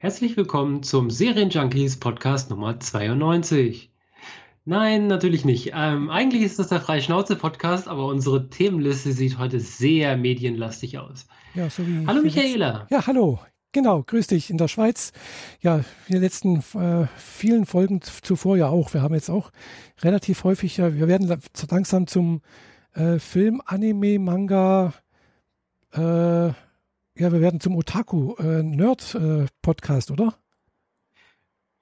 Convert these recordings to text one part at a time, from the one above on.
Herzlich willkommen zum Serienjunkies Podcast Nummer 92. Nein, natürlich nicht. Ähm, eigentlich ist das der Freischnauze-Podcast, aber unsere Themenliste sieht heute sehr medienlastig aus. Ja, so wie hallo Michaela. Ja, hallo. Genau, grüß dich in der Schweiz. Ja, in den letzten äh, vielen Folgen zuvor ja auch. Wir haben jetzt auch relativ häufig, ja, wir werden langsam zum äh, Film, Anime, Manga, äh, ja, wir werden zum Otaku-Nerd-Podcast, äh, oder?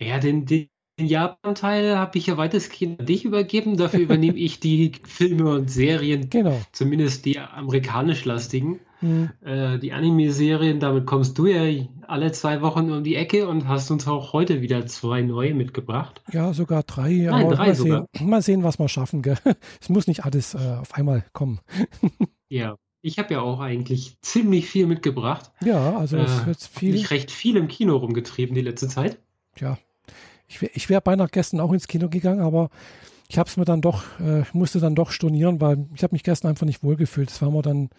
Ja, den, den Japan-Teil habe ich ja weitestgehend an dich übergeben. Dafür übernehme ich die Filme und Serien, genau. zumindest die amerikanisch-lastigen. Mhm. Äh, die Anime-Serien, damit kommst du ja alle zwei Wochen um die Ecke und hast uns auch heute wieder zwei neue mitgebracht. Ja, sogar drei. Nein, drei mal, sogar. Sehen, mal sehen, was wir schaffen. Gell? Es muss nicht alles äh, auf einmal kommen. ja. Ich habe ja auch eigentlich ziemlich viel mitgebracht. Ja, also es äh, wird viel. Mich recht viel im Kino rumgetrieben die letzte Zeit. Ja, ich wäre ich wär beinahe gestern auch ins Kino gegangen, aber ich habe es mir dann doch, äh, musste dann doch stornieren, weil ich habe mich gestern einfach nicht wohlgefühlt. Das war mir dann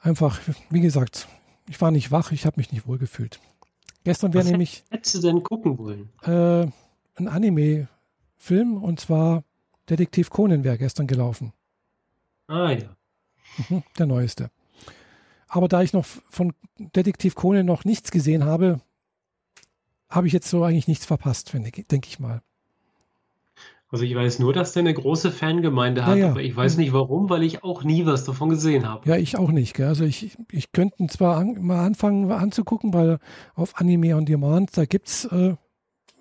einfach, wie gesagt, ich war nicht wach, ich habe mich nicht wohlgefühlt. Gestern wäre nämlich. Hättest du denn gucken wollen? Äh, ein Anime-Film und zwar Detektiv Conan wäre gestern gelaufen. Ah ja. Mhm, der neueste. Aber da ich noch von Detektiv Conan noch nichts gesehen habe, habe ich jetzt so eigentlich nichts verpasst, denke ich mal. Also ich weiß nur, dass der eine große Fangemeinde hat, Ja, ja. aber ich weiß nicht warum, weil ich auch nie was davon gesehen habe. Ja, ich auch nicht. Gell? Also ich, ich könnte zwar an, mal anfangen anzugucken, weil auf Anime on Demand, da gibt's äh,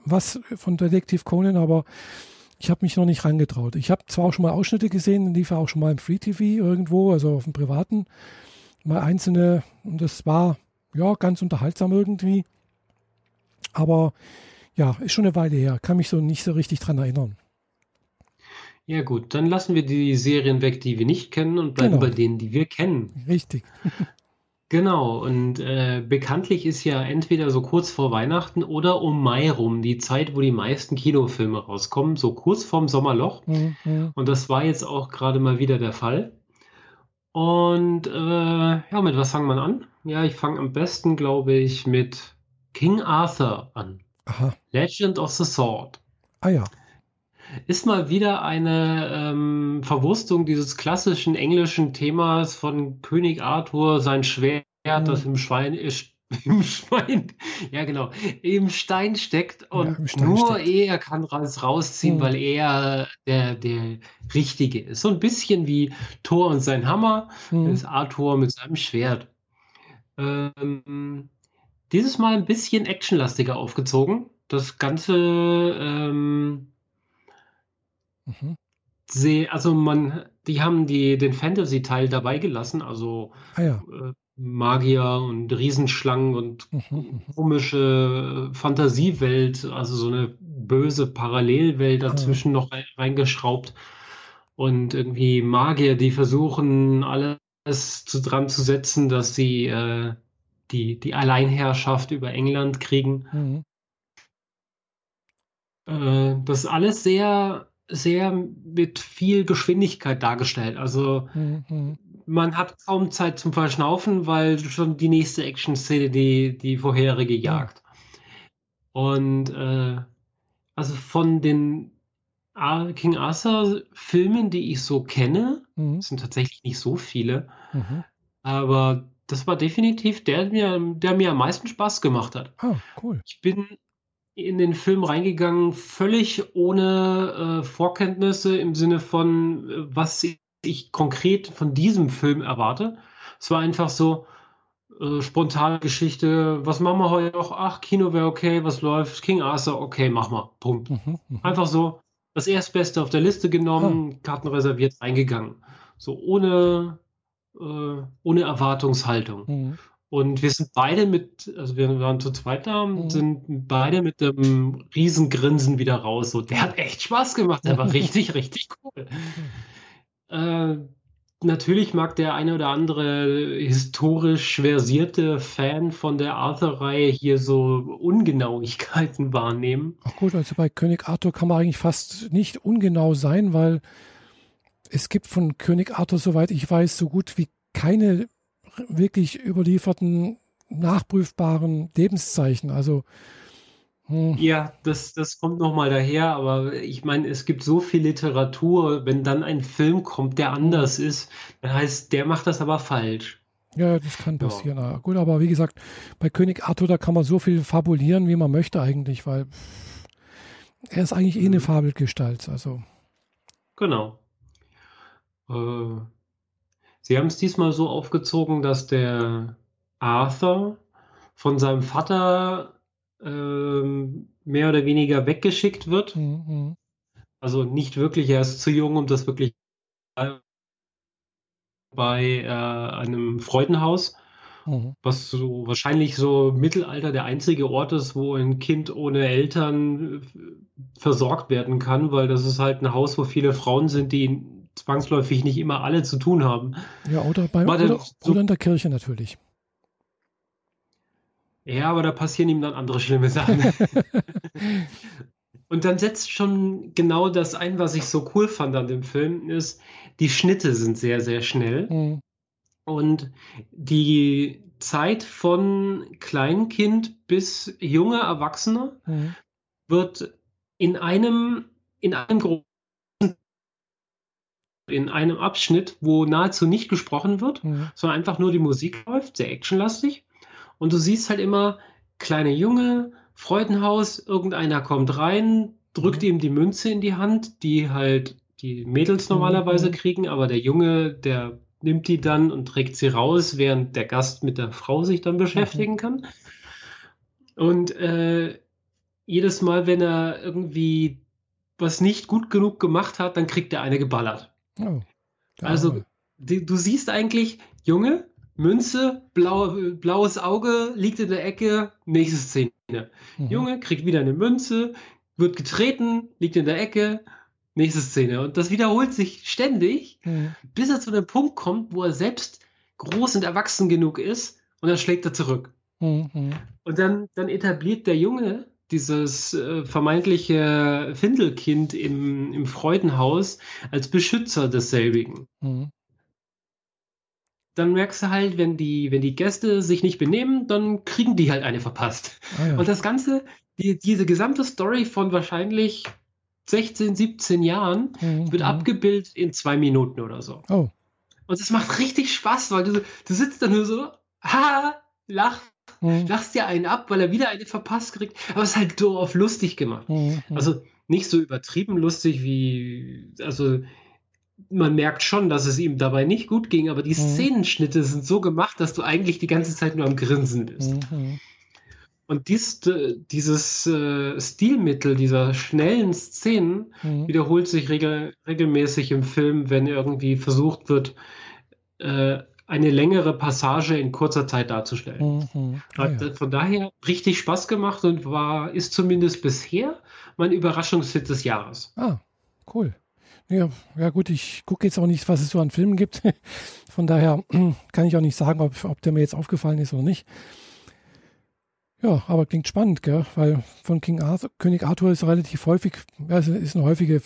was von Detektiv Conan, aber ich habe mich noch nicht rangetraut. Ich habe zwar auch schon mal Ausschnitte gesehen, lief ja auch schon mal im Free TV irgendwo, also auf dem privaten, mal einzelne, und das war ja ganz unterhaltsam irgendwie. Aber ja, ist schon eine Weile her, kann mich so nicht so richtig dran erinnern. Ja gut, dann lassen wir die Serien weg, die wir nicht kennen und bleiben Genau. bei denen, die wir kennen. Richtig. Genau, und äh, bekanntlich ist ja entweder so kurz vor Weihnachten oder um Mai rum die Zeit, wo die meisten Kinofilme rauskommen, so kurz vorm Sommerloch. Mhm, mhm. Und das war jetzt auch gerade mal wieder der Fall. Und äh, ja, mit was fangen wir an? Ja, ich fange am besten, glaube ich, mit King Arthur an. Aha. Legend of the Sword. Ah ja. Ist mal wieder eine ähm, Verwurstung dieses klassischen englischen Themas von König Arthur, sein Schwert, Mhm. das im Schwein ist. Im Schwein, ja genau, im Stein steckt und im Stein nur steckt. er kann es rausziehen, Mhm. weil er der, der Richtige ist. So ein bisschen wie Thor und sein Hammer, Mhm. ist Arthur mit seinem Schwert. Ähm, dieses Mal ein bisschen actionlastiger aufgezogen. Das Ganze ähm, Mhm. also man, die haben die, den Fantasy-Teil dabei gelassen, also Ah ja. äh, Magier und Riesenschlangen und Mhm, mhm. komische Fantasiewelt, also so eine böse Parallelwelt dazwischen noch rein- reingeschraubt und irgendwie Magier, die versuchen, alles zu, dran zu setzen, dass sie äh, die, die Alleinherrschaft über England kriegen. Mhm. Äh, das ist alles sehr, sehr mit viel Geschwindigkeit dargestellt. Also Mhm. Mhm. man hat kaum Zeit zum Verschnaufen, weil schon die nächste Action-Szene die, die vorherige jagt. Und äh, also von den King Arthur-Filmen, die ich so kenne, Mhm. sind tatsächlich nicht so viele, Mhm. aber das war definitiv der, der mir am meisten Spaß gemacht hat. Ah, cool. Ich bin in den Film reingegangen, völlig ohne äh, Vorkenntnisse im Sinne von, äh, was ich konkret von diesem Film erwarte. Es war einfach so äh, spontane Geschichte. Was machen wir heute noch? Ach, Kino wäre okay, was läuft? King Arthur, okay, mach mal. Punkt. Mhm. Mhm. Einfach so das Erstbeste auf der Liste genommen, Karten reserviert, reingegangen. So ohne, äh, ohne Erwartungshaltung. Mhm. Und wir sind beide mit, also wir waren zu zweit da, Mhm. sind beide mit einem Riesengrinsen wieder raus. So, der hat echt Spaß gemacht, der war richtig, richtig cool. Äh, natürlich mag der eine oder andere historisch versierte Fan von der Arthur-Reihe hier so Ungenauigkeiten wahrnehmen. Ach gut, also bei König Arthur kann man eigentlich fast nicht ungenau sein, weil es gibt von König Arthur, soweit ich weiß, so gut wie keine wirklich überlieferten nachprüfbaren Lebenszeichen. Also hm. ja, das, das kommt nochmal daher, aber ich meine, es gibt so viel Literatur, wenn dann ein Film kommt, der anders ist, dann heißt, der macht das aber falsch. Ja, das kann passieren. Ja. Gut, aber wie gesagt, bei König Arthur, da kann man so viel fabulieren, wie man möchte eigentlich, weil er ist eigentlich eh eine mhm. Fabelgestalt. Also. Genau. Äh, Sie haben es diesmal so aufgezogen, dass der Arthur von seinem Vater ähm, mehr oder weniger weggeschickt wird. Mhm. Also nicht wirklich, er ist zu jung, um das wirklich bei äh, einem Freudenhaus, mhm. was so wahrscheinlich so Mittelalter der einzige Ort ist, wo ein Kind ohne Eltern äh, versorgt werden kann, weil das ist halt ein Haus, wo viele Frauen sind, die zwangsläufig nicht immer alle zu tun haben. Ja, oder, bei, oder, so, oder in der Kirche natürlich. Ja, aber da passieren ihm dann andere schlimme Sachen. Und dann setzt schon genau das ein, was ich so cool fand an dem Film, ist, die Schnitte sind sehr, sehr schnell. Mhm. Und die Zeit von Kleinkind bis junger Erwachsener mhm. wird in einem, in einem großen in einem Abschnitt, wo nahezu nicht gesprochen wird, mhm. sondern einfach nur die Musik läuft, sehr actionlastig. Und du siehst halt immer kleine Junge, Freudenhaus, irgendeiner kommt rein, drückt mhm. ihm die Münze in die Hand, die halt die Mädels normalerweise mhm. kriegen, aber der Junge, der nimmt die dann und trägt sie raus, während der Gast mit der Frau sich dann beschäftigen mhm. kann. Und äh, jedes Mal, wenn er irgendwie was nicht gut genug gemacht hat, dann kriegt er eine geballert. Oh, also die, du siehst eigentlich, Junge, Münze, blau, blaues Auge, liegt in der Ecke, nächste Szene. Mhm. Junge kriegt wieder eine Münze, wird getreten, liegt in der Ecke, nächste Szene. Und das wiederholt sich ständig, mhm. bis er zu einem Punkt kommt, wo er selbst groß und erwachsen genug ist und dann schlägt er zurück. Mhm. Und dann, dann etabliert der Junge dieses äh, vermeintliche Findelkind im, im Freudenhaus als Beschützer desselbigen. Mhm dann merkst du halt, wenn die, wenn die Gäste sich nicht benehmen, dann kriegen die halt eine verpasst. Ah, ja. Und das Ganze, die, diese gesamte Story von wahrscheinlich 16, 17 Jahren mhm. wird mhm. abgebildet in zwei Minuten oder so. Oh. Und es macht richtig Spaß, weil du, du sitzt da nur so, ha, lach, mhm. lachst dir einen ab, weil er wieder eine verpasst kriegt. Aber es ist halt auf lustig gemacht. Mhm. mhm. Also nicht so übertrieben lustig wie, also man merkt schon, dass es ihm dabei nicht gut ging, aber die mhm. Szenenschnitte sind so gemacht, dass du eigentlich die ganze Zeit nur am Grinsen bist. Mhm. Und dies, dieses äh, Stilmittel dieser schnellen Szenen mhm. wiederholt sich regel, regelmäßig im Film, wenn irgendwie versucht wird, äh, eine längere Passage in kurzer Zeit darzustellen. Mhm. Ah, ja. Von daher richtig Spaß gemacht und war, ist zumindest bisher mein Überraschungshit des Jahres. Ah, cool. Ja, ja gut, ich gucke jetzt auch nicht, was es so an Filmen gibt. Von daher kann ich auch nicht sagen, ob, ob der mir jetzt aufgefallen ist oder nicht. Ja, aber klingt spannend, gell? weil von King Arthur, König Arthur ist relativ häufig, ja, ist eine häufige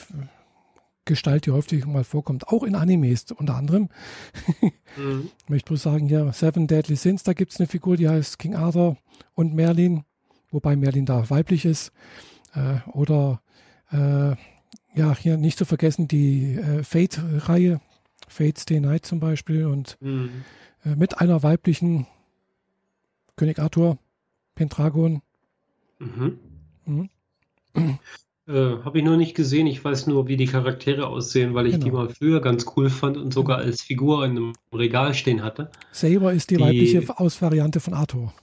Gestalt, die häufig mal vorkommt, auch in Animes unter anderem. mhm. Ich möchte bloß sagen, hier Seven Deadly Sins, da gibt es eine Figur, die heißt King Arthur und Merlin, wobei Merlin da weiblich ist. Äh, oder äh, ja, hier nicht zu vergessen die äh, Fate-Reihe, Fate Stay Night zum Beispiel und mhm. äh, mit einer weiblichen König Arthur, Pendragon. Mhm. Mhm. Äh, Habe ich noch nicht gesehen. Ich weiß nur, wie die Charaktere aussehen, weil ich genau. die mal früher ganz cool fand und sogar als Figur in einem Regal stehen hatte. Saber ist die, die weibliche Ausvariante von Arthur.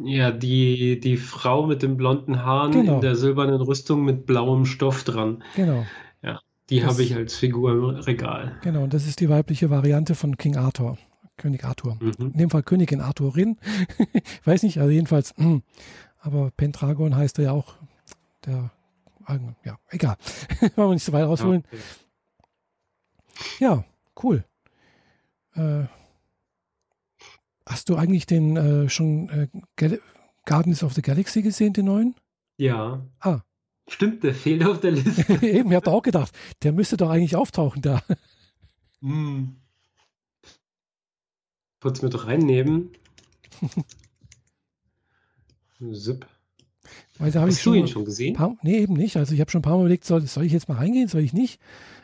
Ja, die, die Frau mit den blonden Haaren genau. in der silbernen Rüstung mit blauem Stoff dran. Genau. Ja, die habe ich als Figur im Regal. Genau, und das ist die weibliche Variante von King Arthur. König Arthur. Mhm. In dem Fall Königin Arthurin. Weiß nicht, also jedenfalls. Aber Pendragon heißt er ja auch der. Ja, egal. Wollen wir nicht so weit ausholen. Okay. Ja, cool. Äh, Hast du eigentlich den äh, schon äh, Guardians of the Galaxy gesehen, den neuen? Ja. Ah. Stimmt, der fehlt auf der Liste. Eben, ich habe auch gedacht, der müsste doch eigentlich auftauchen da. Hm. Kurz mit reinnehmen. Zip. Weil da habe ich du schon, ihn schon gesehen? Paar, nee, eben nicht. Also ich habe schon ein paar Mal überlegt, soll, soll ich jetzt mal reingehen, soll ich nicht?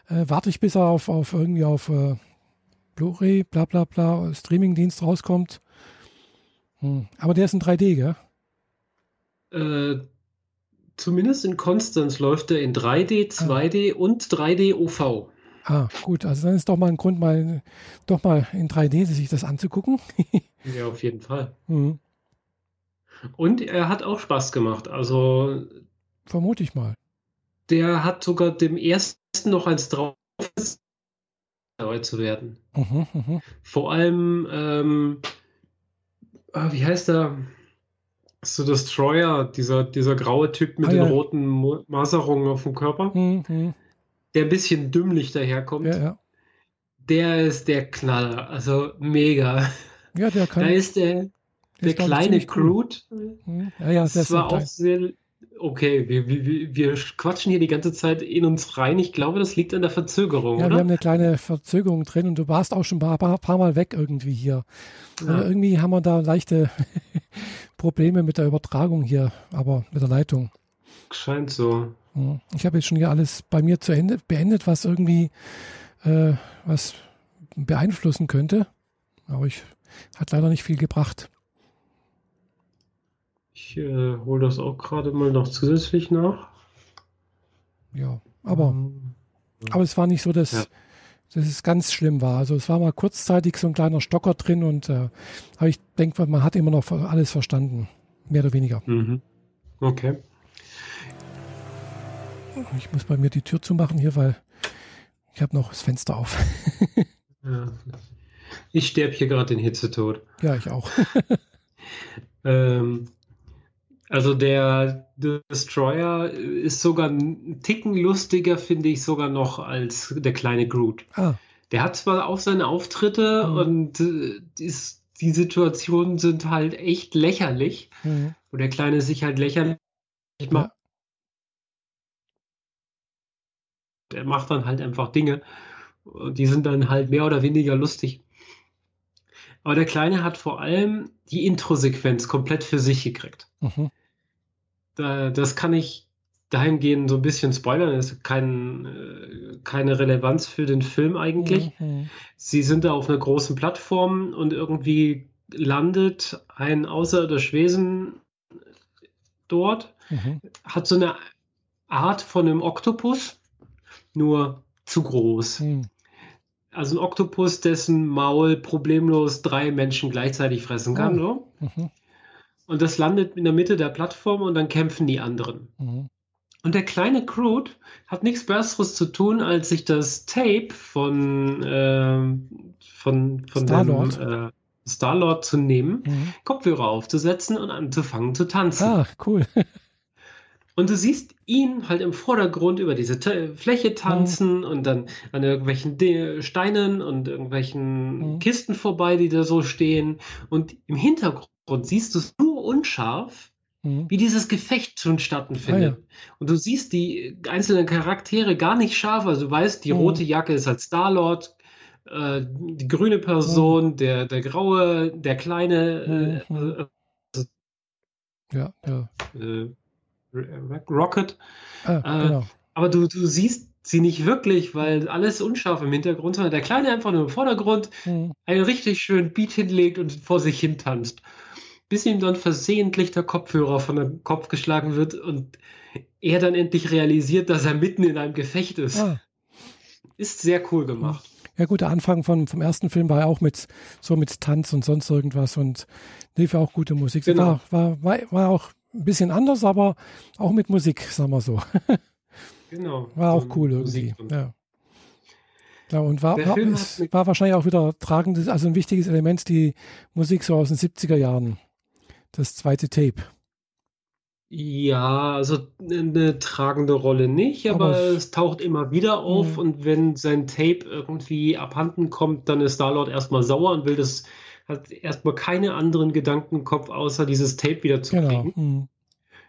Äh, warte ich, bis er auf, auf irgendwie auf äh, Blu-ray, bla bla bla, Streamingdienst rauskommt. Hm. Aber der ist in 3D, gell? Äh, zumindest in Konstanz läuft er in 3D, 2D und 3D OV. Ah, gut. Also dann ist doch mal ein Grund, mal doch mal in 3D sich das anzugucken. Ja, auf jeden Fall. hm. Und er hat auch Spaß gemacht. Also Vermute ich mal. der hat sogar dem ersten noch eins drauf, zu werden. Mhm, mhm. Vor allem, ähm, ah, wie heißt er? So Destroyer, dieser, dieser graue Typ mit Ah, den ja. roten Maserungen auf dem Körper, Hm, hm. der ein bisschen dümmlich daherkommt. Ja, ja. Der ist der Knaller. Also mega. Ja, der kann. Da ist der, der kleine ziemlich cool. Ja, ja, Das war auch sehr. Okay, wir, wir, wir quatschen hier die ganze Zeit in uns rein. Ich glaube, das liegt an der Verzögerung, Ja, wir oder? haben eine kleine Verzögerung drin und du warst auch schon ein paar, paar, paar Mal weg irgendwie hier. Also Ja. irgendwie haben wir da leichte Probleme mit der Übertragung hier, aber mit der Leitung. Scheint so. Hm. Ich habe jetzt schon hier alles bei mir zu Ende beendet, was irgendwie äh, was beeinflussen könnte. Aber ich hat leider nicht viel gebracht. Ich äh, hole das auch gerade mal noch zusätzlich nach. Ja, aber, Ähm, aber es war nicht so, dass, Ja. dass es ganz schlimm war. Also es war mal kurzzeitig so ein kleiner Stocker drin und äh, aber ich denke, man hat immer noch alles verstanden. Mehr oder weniger. Mhm. Okay. Ich muss bei mir die Tür zumachen hier, weil ich habe noch das Fenster auf. Ja. Ich sterbe hier gerade den Hitzetod. ja, ich auch. Ähm, also der Destroyer ist sogar ein Ticken lustiger, finde ich, sogar noch als der kleine Groot. Ah, Der hat zwar auch seine Auftritte Mhm. und äh, ist, die Situationen sind halt echt lächerlich, hm. wo der Kleine sich halt lächerlich macht. Der macht dann halt einfach Dinge. Und die sind dann halt mehr oder weniger lustig. Aber der Kleine hat vor allem die Intro-Sequenz komplett für sich gekriegt. Mhm. Da, das kann ich dahingehend so ein bisschen spoilern. Das ist kein, äh, keine Relevanz für den Film eigentlich. Mhm. Sie sind da auf einer großen Plattform und irgendwie landet ein außerirdisches Wesen dort, Mhm. hat so eine Art von einem Oktopus, nur zu groß. Mhm. Also ein Oktopus, dessen Maul problemlos drei Menschen gleichzeitig fressen kann. So. Mhm. Und das landet in der Mitte der Plattform und dann kämpfen die anderen. Mhm. Und der kleine Groot hat nichts Besseres zu tun, als sich das Tape von, ähm, von, von Star-Lord. dem äh, Star-Lord zu nehmen, Mhm. Kopfhörer aufzusetzen und anzufangen zu tanzen. Ah, cool. Und du siehst ihn halt im Vordergrund über diese Ta Fläche tanzen und dann an irgendwelchen De Steinen und irgendwelchen Mhm. Kisten vorbei, die da so stehen. Und im Hintergrund siehst du es nur unscharf, Mhm. wie dieses Gefecht schon stattfindet. Ah, Und du siehst die einzelnen Charaktere gar nicht scharf. Also du weißt, die Mhm. rote Jacke ist halt Star-Lord, äh, die grüne Person, der, der graue, der kleine Mhm. Ja, ja. äh, äh, äh, Rocket. Ah, Äh, genau. Aber du, du siehst sie nicht wirklich, weil alles unscharf im Hintergrund, sondern der Kleine einfach nur im Vordergrund Mhm. einen richtig schönen Beat hinlegt und vor sich hin tanzt. Bis ihm dann versehentlich der Kopfhörer von dem Kopf geschlagen wird und er dann endlich realisiert, dass er mitten in einem Gefecht ist. Ah. Ist sehr cool gemacht. Ja gut, der Anfang von, vom ersten Film war ja auch mit so mit Tanz und sonst irgendwas und lief ja auch gute Musik. Genau. War, war, war, war auch ein bisschen anders, aber auch mit Musik, sagen wir so. Genau. War auch cool irgendwie. Ja. Ja, und war, war, war wahrscheinlich auch wieder tragendes, also ein wichtiges Element, die Musik so aus den 70er Jahren. Das zweite Tape. Ja, also eine tragende Rolle nicht, aber, Aber es- taucht immer wieder auf Mhm. und wenn sein Tape irgendwie abhanden kommt, dann ist Star-Lord erstmal sauer und will das, hat erstmal keine anderen Gedanken im Kopf, außer dieses Tape wieder zu Genau. kriegen. Mhm.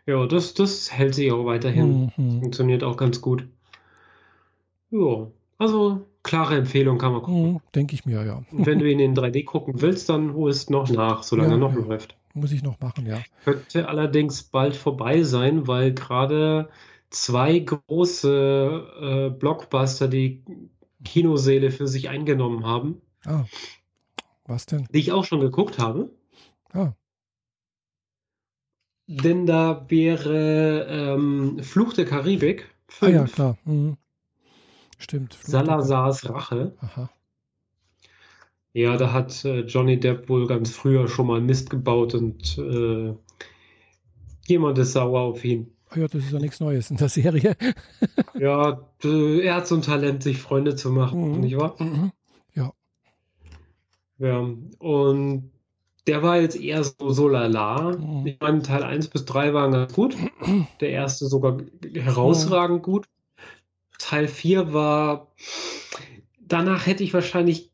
Ja, das, das hält sich auch weiterhin. Mhm. Funktioniert auch ganz gut. Ja, also klare Empfehlung, kann man gucken. Mhm, Denke ich mir, ja. Und wenn du ihn in 3D gucken willst, dann holst noch nach, solange Ja, er noch ja. läuft. Muss ich noch machen, ja. Könnte allerdings bald vorbei sein, weil gerade zwei große äh, Blockbuster die Kinosäle für sich eingenommen haben, Ah, was denn? die ich auch schon geguckt habe. Ah, Denn da wäre ähm, Fluch der Karibik ah ja, 5, klar. Mhm. Stimmt. Salazars Rache. Aha. Ja, da hat äh, Johnny Depp wohl ganz früher schon mal Mist gebaut und äh, jemand ist sauer auf ihn. Ah ja, das ist ja nichts Neues in der Serie. Ja, er hat so ein Talent, sich Freunde zu machen, Mhm. nicht wahr? Mhm. Ja, und der war jetzt eher so, so lala. Mhm. Ich meine, Teil 1 bis 3 waren ganz gut. Der erste sogar herausragend gut. Teil 4 war, danach hätte ich wahrscheinlich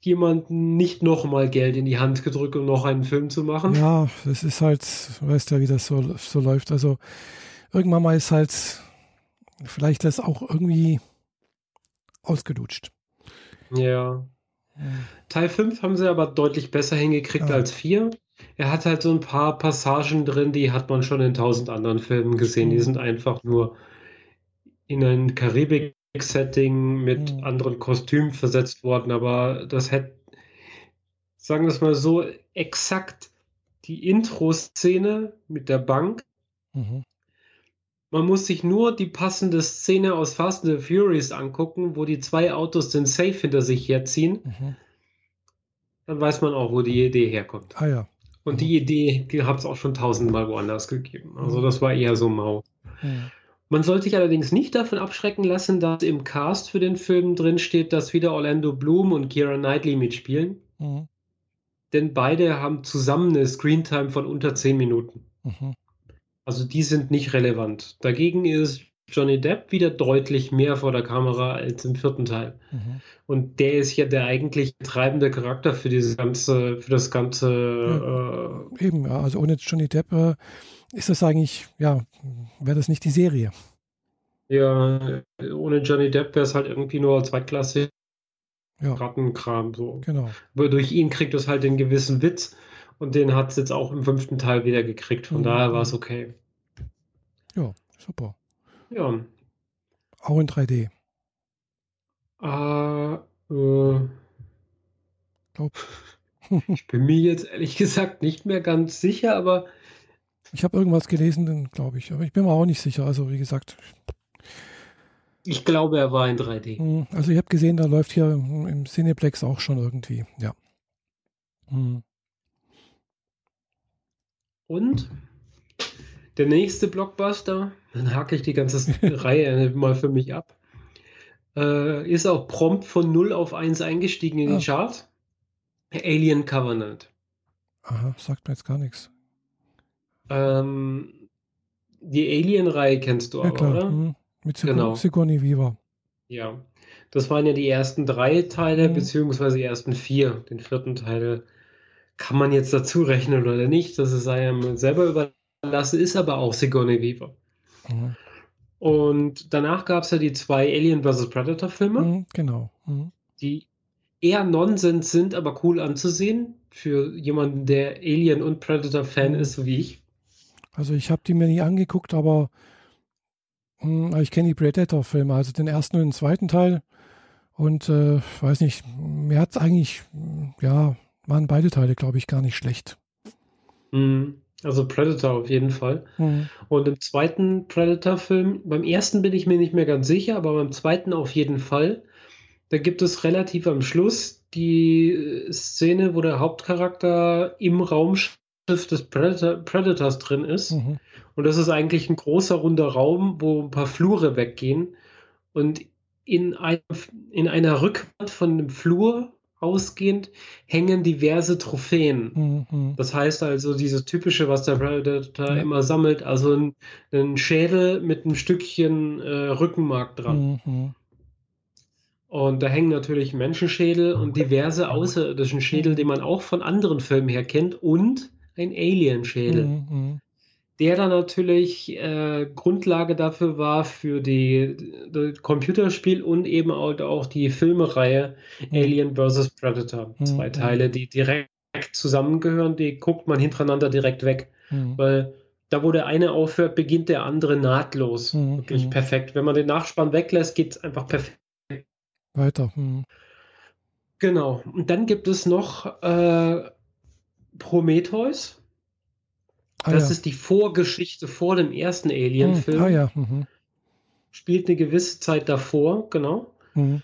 jemanden nicht nochmal Geld in die Hand gedrückt, um noch einen Film zu machen. Ja, das ist halt, weißt ja, wie das so, so läuft. Also irgendwann mal ist halt vielleicht das auch irgendwie ausgelutscht. Ja. Teil 5 haben sie aber deutlich besser hingekriegt Ja. als 4. Er hat halt so ein paar Passagen drin, die hat man schon in tausend anderen Filmen gesehen. Die Mhm. sind einfach nur in ein Karibik-Setting mit Mhm. anderen Kostümen versetzt worden, aber das hätte, sagen wir es mal so, exakt die Intro-Szene mit der Bank. Mhm. Man muss sich nur die passende Szene aus Fast and the Furious angucken, wo die zwei Autos den Safe hinter sich herziehen. Mhm. Dann weiß man auch, wo die Idee herkommt. Ah ja. Und die Idee, die hat es auch schon tausendmal woanders gegeben. Also Mhm. das war eher so mau. Mhm. Man sollte sich allerdings nicht davon abschrecken lassen, dass im Cast für den Film drin steht, dass wieder Orlando Bloom und Keira Knightley mitspielen. Mhm. Denn beide haben zusammen eine Screentime von unter 10 Minuten. Mhm. Also die sind nicht relevant. Dagegen ist Johnny Depp wieder deutlich mehr vor der Kamera als im vierten Teil. Mhm. Und der ist ja der eigentlich treibende Charakter für dieses ganze, für das ganze Eben, ja, also ohne Johnny Depp äh, ist das eigentlich, ja, wäre das nicht die Serie. ja, ohne Johnny Depp wäre es halt irgendwie nur zweitklassig Ja, Rattenkram so. genau. Aber durch ihn kriegt es halt den gewissen Witz und den hat es jetzt auch im fünften Teil wieder gekriegt. Von Mhm. daher war es okay. Ja, super. Ja. Auch in 3D. Äh, äh, Glaub. ich bin mir jetzt ehrlich gesagt nicht mehr ganz sicher, aber Ich habe irgendwas gelesen, glaube ich, aber ich bin mir auch nicht sicher. Also wie gesagt, ich glaube, er war in 3D. mh, also ich habe gesehen, da läuft hier im Cineplex auch schon irgendwie. Ja. Mhm. Und der nächste Blockbuster, dann hake ich die ganze Reihe mal für mich ab, äh, ist auch prompt von 0 auf 1 eingestiegen in Ah. die Charts. Alien Covenant. Aha, sagt mir jetzt gar nichts. Ähm, die Alien-Reihe kennst du Ja aber, klar. oder? Mhm. Mit Sigour Genau. Sigourney Weaver. Ja. Das waren ja die ersten drei Teile, Mhm. beziehungsweise die ersten vier. Den vierten Teil kann man jetzt dazu rechnen oder nicht. Das sei einem selber überlassen, ist aber auch Sigourney Weaver. Mhm. Und danach gab es ja die zwei Alien vs. Predator Filme, Mhm, genau. Mhm. die eher Nonsens sind, aber cool anzusehen. Für jemanden, der Alien und Predator Fan Mhm. ist, so wie ich. Also ich habe die mir nie angeguckt, aber mh, ich kenne die Predator-Filme, also den ersten und den zweiten Teil. Und äh, weiß nicht, mir hat es eigentlich, ja, waren beide Teile, glaube ich, gar nicht schlecht. Mhm. Also Predator auf jeden Fall. Mhm. Und im zweiten Predator-Film, beim ersten bin ich mir nicht mehr ganz sicher, aber beim zweiten auf jeden Fall. Da gibt es relativ am Schluss die äh, Szene, wo der Hauptcharakter im Raumschiff des Predator, Predators drin ist. Mhm. Und das ist eigentlich ein großer runder Raum, wo ein paar Flure weggehen. Und in, einem, in einer Rückwand von dem Flur ausgehend hängen diverse Trophäen. Mhm. Mhm. Das heißt also dieses typische, was der Predator Ja. immer sammelt, also ein, ein Schädel mit einem Stückchen äh, Rückenmark dran. Mhm. Und da hängen natürlich Menschenschädel und diverse außerirdischen Schädel, die man auch von anderen Filmen her kennt und ein Alienschädel. Mhm. Mhm. der dann natürlich äh, Grundlage dafür war für die, die, Computerspiel und eben auch, auch die Filmereihe mhm. Alien vs. Predator. Mhm. Zwei Teile, die direkt zusammengehören, die guckt man hintereinander direkt weg. Mhm. Weil da, wo der eine aufhört, beginnt der andere nahtlos. Mhm. Wirklich mhm. perfekt. Wenn man den Nachspann weglässt, geht es einfach perfekt. Weiter. Mhm. Genau. Und dann gibt es noch äh, Prometheus. Ah, das ja. ist die Vorgeschichte vor dem ersten Alien-Film. Ah ja. Mhm. Spielt eine gewisse Zeit davor, genau. Mhm.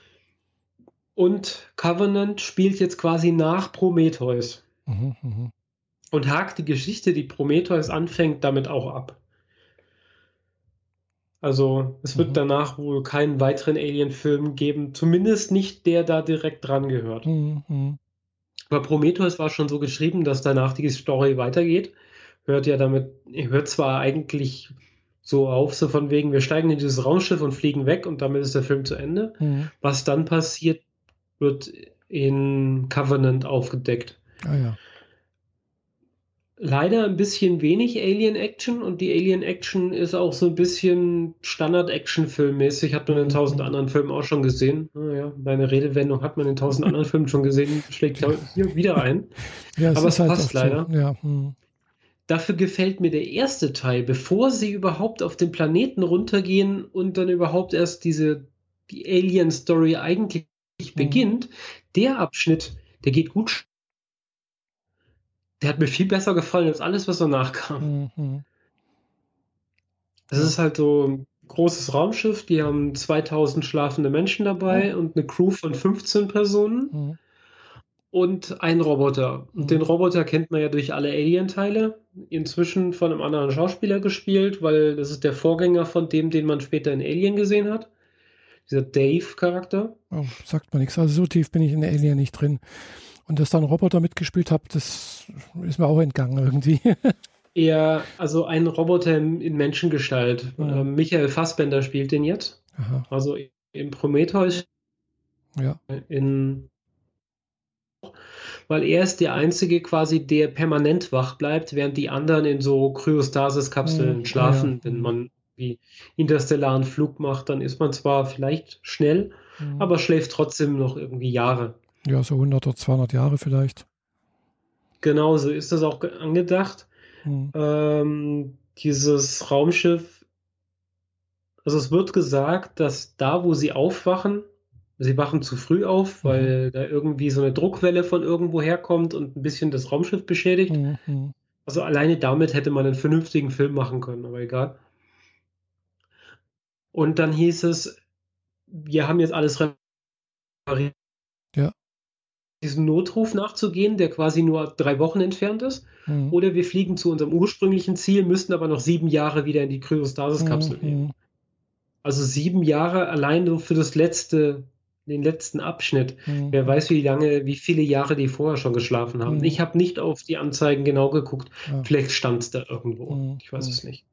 Und Covenant spielt jetzt quasi nach Prometheus. Mhm, mh. Und hakt die Geschichte, die Prometheus anfängt, damit auch ab. Also es wird mhm. danach wohl keinen weiteren Alien-Film geben, zumindest nicht der da direkt dran gehört. Mhm. Aber Prometheus war schon so geschrieben, dass danach die Story weitergeht hört ja damit, hört zwar eigentlich so auf, so von wegen, wir steigen in dieses Raumschiff und fliegen weg und damit ist der Film zu Ende. Mhm. Was dann passiert, wird in Covenant aufgedeckt. Ah ja. Leider ein bisschen wenig Alien-Action und die Alien-Action ist auch so ein bisschen Standard-Action-Film-mäßig. Hat man in tausend anderen Filmen auch schon gesehen. Naja, meine Redewendung hat man in tausend anderen Filmen schon gesehen, schlägt hier wieder ein. Ja, Aber es halt passt leider. So. Ja. Hm. Dafür gefällt mir der erste Teil, bevor sie überhaupt auf den Planeten runtergehen und dann überhaupt erst diese die Alien Story eigentlich mhm. beginnt. Der Abschnitt, der geht gut. Der hat mir viel besser gefallen als alles, was danach kam. Mhm. Es ist halt so ein großes Raumschiff, die haben 2000 schlafende Menschen dabei mhm. und eine Crew von 15 Personen. Mhm und ein Roboter. Und den Roboter kennt man ja durch alle Alien-Teile. Inzwischen von einem anderen Schauspieler gespielt, weil das ist der Vorgänger von dem, den man später in Alien gesehen hat. Dieser Dave-Charakter. Oh, sagt man nichts. Also so tief bin ich in Alien nicht drin. Und dass da ein Roboter mitgespielt hat, das ist mir auch entgangen irgendwie. Eher, also ein Roboter in Menschengestalt. Ja. Ähm, Michael Fassbender spielt den jetzt. Aha. Also in Prometheus. Ja. In weil er ist der Einzige quasi, der permanent wach bleibt, während die anderen in so Kryostasis-Kapseln mhm. schlafen. Ja. Wenn man wie interstellaren Flug macht, dann ist man zwar vielleicht schnell, mhm. aber schläft trotzdem noch irgendwie Jahre. Ja, so 100 oder 200 Jahre vielleicht. Genau, so ist das auch angedacht. Mhm. Ähm, dieses Raumschiff, also es wird gesagt, dass da, wo sie aufwachen, Sie wachen zu früh auf, mhm. weil mhm. da irgendwie so eine Druckwelle von irgendwo herkommt und ein bisschen das Raumschiff beschädigt. Mhm. Also alleine damit hätte man einen vernünftigen Film machen können, aber egal. Und dann hieß es, wir haben jetzt alles repariert. Ja. Diesen Notruf nachzugehen, der quasi nur drei Wochen entfernt ist. Mhm. Oder wir fliegen zu unserem ursprünglichen Ziel, müssten aber noch sieben Jahre wieder in die Kryostasis-Kapsel mhm. gehen. Also sieben Jahre allein nur für das letzte den letzten Abschnitt. Mhm. Wer weiß, wie lange, wie viele Jahre die vorher schon geschlafen haben. Mhm. Ich habe nicht auf die Anzeigen genau geguckt. Ja. Vielleicht stand es da irgendwo. Mhm. Ich weiß es nicht.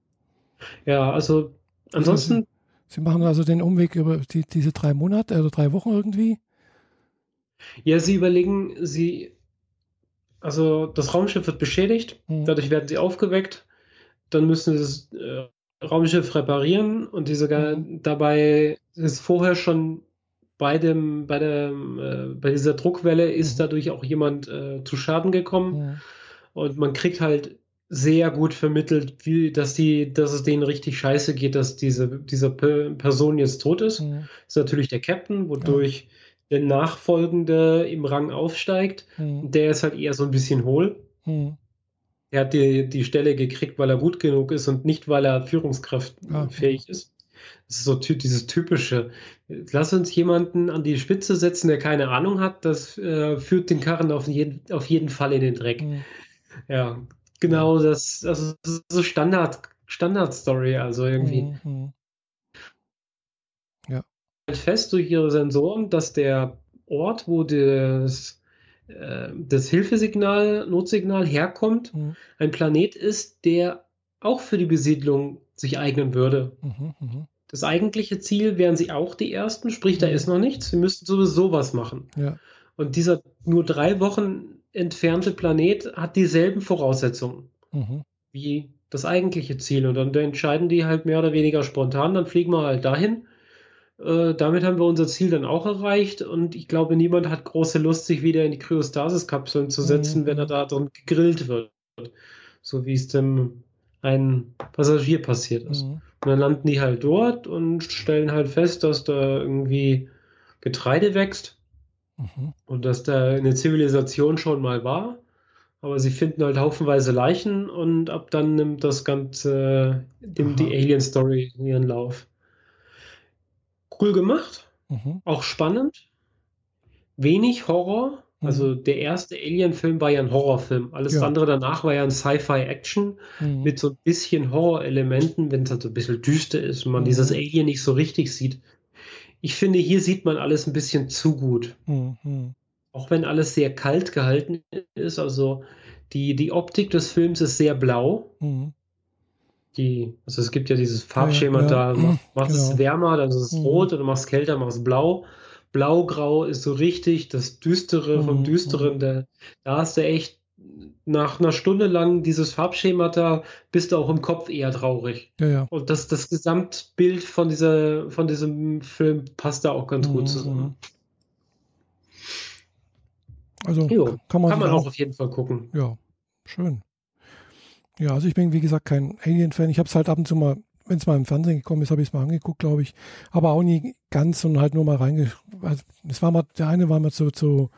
Ja, also ansonsten. Also Sie, Sie, machen also den Umweg über die, diese drei Monate, also drei Wochen irgendwie? Ja, Sie überlegen, Sie. Also das Raumschiff wird beschädigt, mhm. dadurch werden sie aufgeweckt, dann müssen sie das äh, Raumschiff reparieren und die sogar mhm. dabei ist vorher schon bei, dem, bei, dem, äh, bei dieser Druckwelle ist mhm. dadurch auch jemand äh, zu Schaden gekommen. Und man kriegt halt sehr gut vermittelt, wie, dass, die, dass es denen richtig scheiße geht, dass diese, diese Person jetzt tot ist. Das ist natürlich der Captain, wodurch. Der Nachfolgende im Rang aufsteigt. Und der ist halt eher so ein bisschen hohl. Er hat die, die Stelle gekriegt, weil er gut genug ist und nicht, weil er führungskraftfähig ist. Das ist so ty dieses typische. Lass uns jemanden an die Spitze setzen, der keine Ahnung hat. Das äh, führt den Karren auf jeden, auf jeden Fall in den Dreck. Mhm. Ja, genau. Das, also, das ist so Standard, Standard-Story, also irgendwie. Mhm. Fest durch ihre Sensoren, dass der Ort, wo das, äh, das Hilfesignal, Notsignal herkommt, mhm. ein Planet ist, der auch für die Besiedlung sich eignen würde. Mhm, mh. Das eigentliche Ziel wären sie auch die Ersten, sprich, da mhm. ist noch nichts. Sie müssten sowieso was machen. Ja. Und dieser nur drei Wochen entfernte Planet hat dieselben Voraussetzungen mhm. wie das eigentliche Ziel. Und dann entscheiden die halt mehr oder weniger spontan, dann fliegen wir halt dahin. Äh, damit haben wir unser Ziel dann auch erreicht. Und ich glaube, niemand hat große Lust, sich wieder in die Kryostasis-Kapseln zu setzen, mhm. wenn er da drin gegrillt wird. So wie es dem ein Passagier passiert ist. Mhm. Und dann landen die halt dort und stellen halt fest, dass da irgendwie Getreide wächst mhm. und dass da eine Zivilisation schon mal war. Aber sie finden halt haufenweise Leichen und ab dann nimmt das Ganze äh, die Alien-Story ihren Lauf. Cool gemacht, mhm. auch spannend, wenig Horror. Mhm. Also der erste Alien-Film war ja ein Horrorfilm. Alles ja. andere danach war ja ein Sci-Fi-Action mhm. mit so ein bisschen Horrorelementen, wenn es halt so ein bisschen düster ist und man mhm. dieses Alien nicht so richtig sieht. Ich finde, hier sieht man alles ein bisschen zu gut. Mhm. Auch wenn alles sehr kalt gehalten ist, also die, die Optik des Films ist sehr blau. Mhm. Die, also es gibt ja dieses Farbschema ja, ja. da, mach, machst genau. es wärmer, dann ist es mhm. rot, oder machst es kälter, machst es blau. Blau-grau ist so richtig das Düstere vom mhm. Düsteren. Der, da hast du echt nach einer Stunde lang dieses Farbschema da, bist du auch im Kopf eher traurig. Ja, ja. Und das, das Gesamtbild von, dieser, von diesem Film passt da auch ganz mhm. gut zusammen. Also jo, kann man, kann man auch, auch auf jeden Fall gucken. Ja, schön. Ja, also ich bin wie gesagt kein Alien-Fan. Ich habe es halt ab und zu mal, wenn es mal im Fernsehen gekommen ist, habe ich es mal angeguckt, glaube ich. Aber auch nie ganz und halt nur mal reinge... Also, es war mal, der eine war mir zu, zu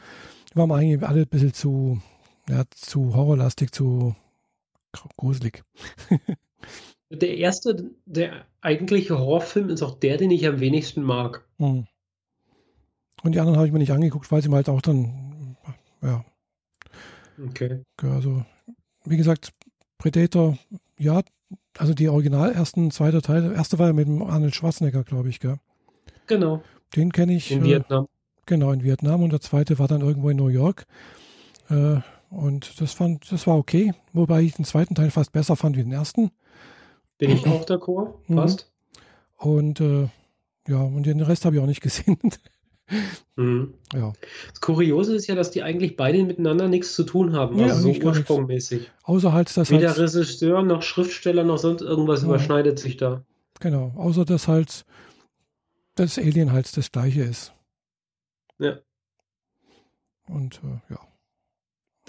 war mal eigentlich alle ein bisschen zu, ja, zu horrorlastig, zu gruselig. der erste, der eigentliche Horrorfilm ist auch der, den ich am wenigsten mag. Hm. Und die anderen habe ich mir nicht angeguckt, weil sie mir halt auch dann ja. Okay. Also, wie gesagt, Predator, ja, also die Original ersten, zweiter Teil, der erste war ja mit dem Arnold Schwarzenegger, glaube ich, gell? Genau. Den kenne ich. In äh, Vietnam. Genau, in Vietnam und der zweite war dann irgendwo in New York. Äh, und das fand, das war okay, wobei ich den zweiten Teil fast besser fand wie den ersten. Bin ich auch d'accord, mhm. passt. Und äh, ja, und den Rest habe ich auch nicht gesehen. Mhm. Ja. Das Kuriose ist ja, dass die eigentlich beide miteinander nichts zu tun haben, ja, also so ursprungmäßig. Außer halt, dass Weder halt, Regisseur noch Schriftsteller noch sonst irgendwas ja. überschneidet sich da. Genau, außer dass halt das Alien halt das gleiche ist. Ja. Und äh, ja.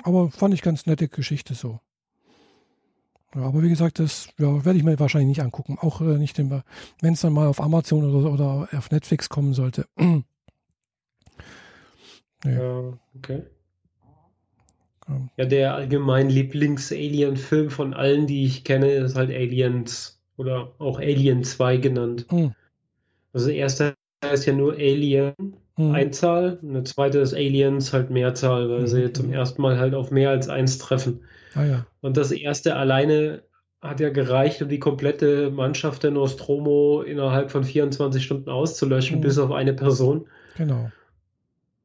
Aber fand ich ganz nette Geschichte so. Ja, aber wie gesagt, das ja, werde ich mir wahrscheinlich nicht angucken. Auch äh, nicht, wenn es dann mal auf Amazon oder, oder auf Netflix kommen sollte. Nee. Ja, okay. Ja, der allgemein Lieblings-Alien-Film von allen, die ich kenne, ist halt Aliens oder auch Alien 2 genannt. Mhm. Also der erste ist ja nur Alien, mhm. Einzahl, und der zweite ist Aliens, halt Mehrzahl, weil mhm. sie zum ersten Mal halt auf mehr als eins treffen. Ah, ja. Und das erste alleine hat ja gereicht, um die komplette Mannschaft der Nostromo innerhalb von 24 Stunden auszulöschen, mhm. bis auf eine Person. Genau.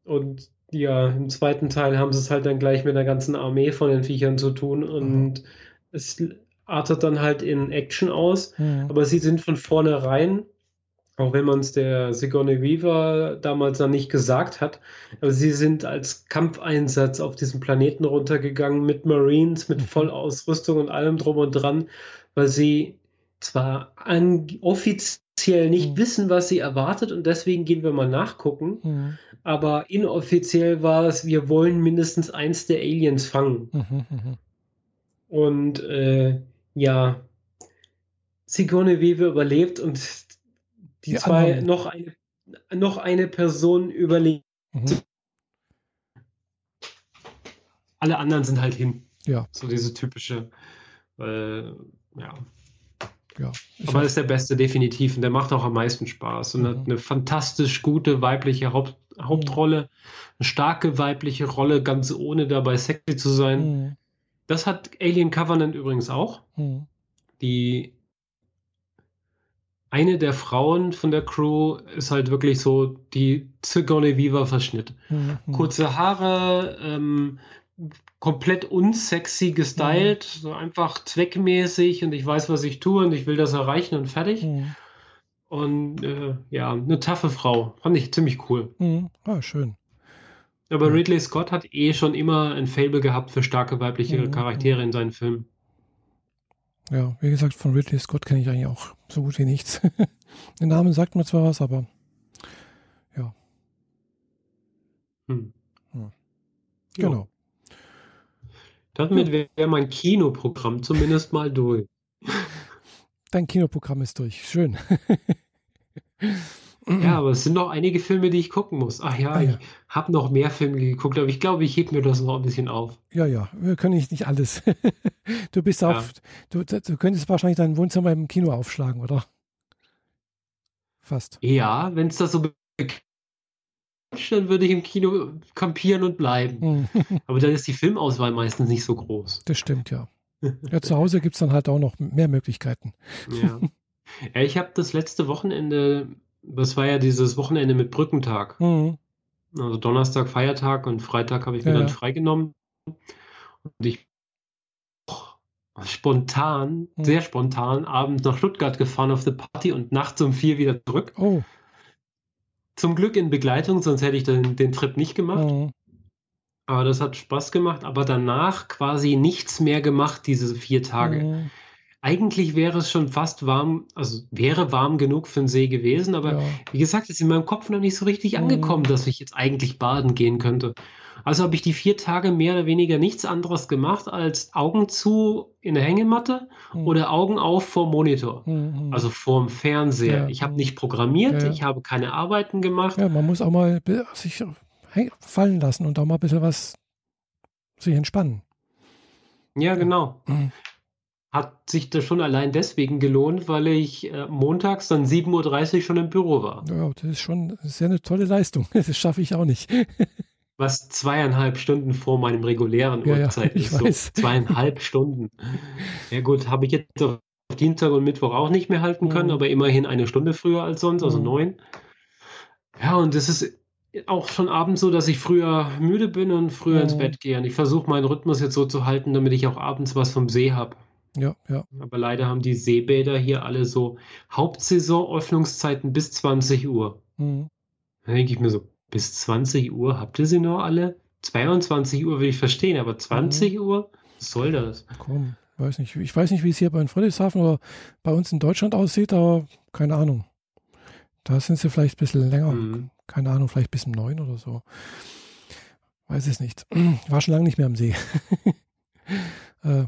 Und ja, im zweiten Teil haben sie es halt dann gleich mit einer ganzen Armee von den Viechern zu tun und mhm. es artet dann halt in Action aus, mhm. aber sie sind von vornherein, auch wenn man es der Sigourney Weaver damals noch nicht gesagt hat, aber sie sind als Kampfeinsatz auf diesem Planeten runtergegangen mit Marines, mit mhm. Vollausrüstung und allem drum und dran, weil sie zwar an, offiziell nicht mhm. wissen, was sie erwartet und deswegen gehen wir mal nachgucken, mhm aber inoffiziell war es, wir wollen mindestens eins der Aliens fangen. Mhm, mhm. und äh, ja, Sigourney Weaver überlebt und die, die zwei anderen. noch eine, noch eine Person überlebt. Mhm. Alle anderen sind halt hin. Ja. So diese typische, äh, ja, ja. Aber ist der beste definitiv und der macht auch am meisten Spaß und mhm. hat eine fantastisch gute weibliche Haupt Hauptrolle, eine starke weibliche Rolle, ganz ohne dabei sexy zu sein. Mhm. Das hat Alien Covenant übrigens auch. Mhm. Die eine der Frauen von der Crew ist halt wirklich so die Sigourney Viva Verschnitt. Mhm. Kurze Haare, ähm, komplett unsexy gestylt, mhm. so einfach zweckmäßig und ich weiß, was ich tue und ich will das erreichen und fertig. Mhm. Und äh, ja, eine taffe Frau. Fand ich ziemlich cool. Mhm. Ah, schön. Aber. Ridley Scott hat eh schon immer ein Fable gehabt für starke weibliche mhm. Charaktere in seinen Filmen. Ja, wie gesagt, von Ridley Scott kenne ich eigentlich auch so gut wie nichts. Den Namen sagt mir zwar was, aber ja. Hm. Ja. Genau. Damit wäre mein Kinoprogramm zumindest mal durch. Dein Kinoprogramm ist durch. Schön. Ja, aber es sind noch einige Filme, die ich gucken muss. Ach ja, Ah, ja. ich habe noch mehr Filme geguckt, aber ich glaube, ich hebe mir das noch ein bisschen auf. Ja, ja, wir können nicht alles. du bist Ja. auf, du, du könntest wahrscheinlich dein Wohnzimmer im Kino aufschlagen, oder? Fast. Ja, wenn es das so bekannt dann würde ich im Kino kampieren und bleiben. Hm, Aber dann ist die Filmauswahl meistens nicht so groß. Das stimmt, ja. Ja, zu Hause gibt es dann halt auch noch mehr Möglichkeiten. Ja, ja ich habe das letzte Wochenende, das war ja dieses Wochenende mit Brückentag. Hm, Also Donnerstag Feiertag und Freitag habe ich mir Ja, dann freigenommen. Und ich spontan, Hm. sehr spontan, abends nach Stuttgart gefahren auf eine Party und nachts um vier wieder zurück. Oh, Zum Glück in Begleitung, sonst hätte ich den, den Trip nicht gemacht. hm, Aber das hat Spaß gemacht. Aber danach quasi nichts mehr gemacht, diese vier Tage. hm, Eigentlich wäre es schon fast warm, also wäre warm genug für den See gewesen, aber ja, wie gesagt, ist in meinem Kopf noch nicht so richtig Mhm. angekommen, dass ich jetzt eigentlich baden gehen könnte. Also habe ich die vier Tage mehr oder weniger nichts anderes gemacht, als Augen zu in der Hängematte hm, oder Augen auf vorm Monitor. hm, hm. Also vorm Fernseher. Ja, Ich habe mhm. nicht programmiert, Ja, ich habe keine Arbeiten gemacht. ja, man muss auch mal sich fallen lassen und auch mal ein bisschen was sich entspannen. Ja, genau. Mhm. Hat sich das schon allein deswegen gelohnt, weil ich äh, montags dann 7.30 Uhr schon im Büro war. Ja, das ist schon ja eine tolle Leistung. Das schaffe ich auch nicht. Was zweieinhalb Stunden vor meinem regulären Ja, ja, Uhrzeit ich ist. weiß. So zweieinhalb Stunden. Ja gut, habe ich jetzt auf Dienstag und Mittwoch auch nicht mehr halten können, Mhm. aber immerhin eine Stunde früher als sonst, also Mhm. neun. Ja, und es ist auch schon abends so, dass ich früher müde bin und früher ins Mhm. Bett gehe. Und ich versuche meinen Rhythmus jetzt so zu halten, damit ich auch abends was vom See habe. Ja, ja. Aber leider haben die Seebäder hier alle so Hauptsaison-Öffnungszeiten bis 20 Uhr. Hm. Da denke ich mir so, bis 20 Uhr habt ihr sie noch alle? 22 Uhr will ich verstehen, aber 20 Uhr? Was soll das? Komm, weiß nicht. Ich weiß nicht, wie es hier bei Friedrichshafen oder bei uns in Deutschland aussieht, aber keine Ahnung. Da sind sie vielleicht ein bisschen länger. Mhm. Keine Ahnung, vielleicht bis um neun oder so. Weiß es nicht. War schon lange nicht mehr am See. äh,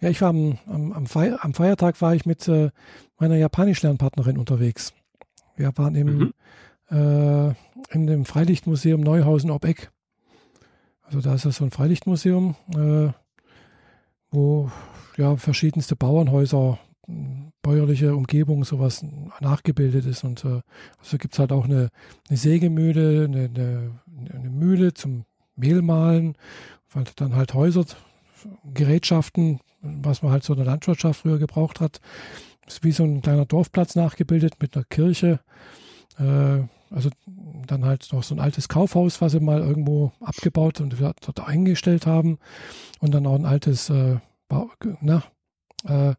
ja, ich war am, am, am, Feier, am Feiertag war ich mit äh, meiner Japanisch-Lernpartnerin unterwegs. Wir waren im, Mhm. äh, in dem Freilichtmuseum Neuhausen ob Eck. Also da ist ja so ein Freilichtmuseum, äh, wo ja verschiedenste Bauernhäuser, bäuerliche Umgebung, sowas nachgebildet ist. Und äh, also gibt es halt auch eine, eine Sägemühle, eine, eine, eine Mühle zum Mehlmahlen, und dann halt Häuser, Gerätschaften, was man halt so in der Landwirtschaft früher gebraucht hat. Ist wie so ein kleiner Dorfplatz nachgebildet mit einer Kirche. Äh, also dann halt noch so ein altes Kaufhaus, was sie mal irgendwo abgebaut und dort eingestellt haben. Und dann auch ein altes äh, na, äh,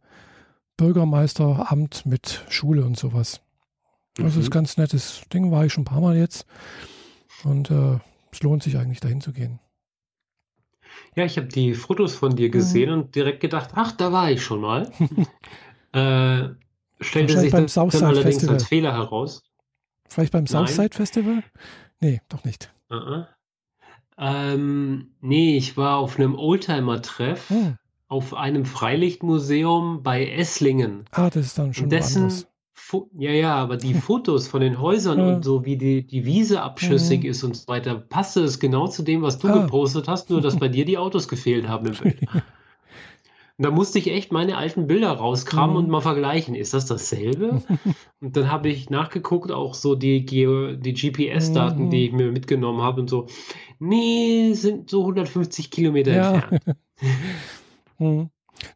Bürgermeisteramt mit Schule und sowas. Also ist Mhm. ganz nettes Ding, war ich schon ein paar Mal jetzt. Und äh, es lohnt sich eigentlich dahin zu gehen. Ja, ich habe die Fotos von dir gesehen Mhm. und direkt gedacht, ach, da war ich schon mal. äh, stellte sich beim dann, allerdings Festival. als Fehler heraus. Vielleicht beim. Southside Festival? Nee, doch nicht. Uh ähm, nee, ich war auf einem Oldtimer-Treff Hm. auf einem Freilichtmuseum bei Esslingen. Ah, das ist dann schon dessen, ja, ja, aber die Fotos von den Häusern Ja. und so, wie die, die Wiese abschüssig Mhm. ist und so weiter, passte es genau zu dem, was du Ah. gepostet hast, nur dass bei dir die Autos gefehlt haben im Bild. Und da musste ich echt meine alten Bilder rauskramen Mhm. und mal vergleichen. Ist das dasselbe? Und dann habe ich nachgeguckt, auch so die, Geo die GPS-Daten, Mhm. die ich mir mitgenommen habe und so. Nee, sind so 150 Kilometer Ja. entfernt. Hm.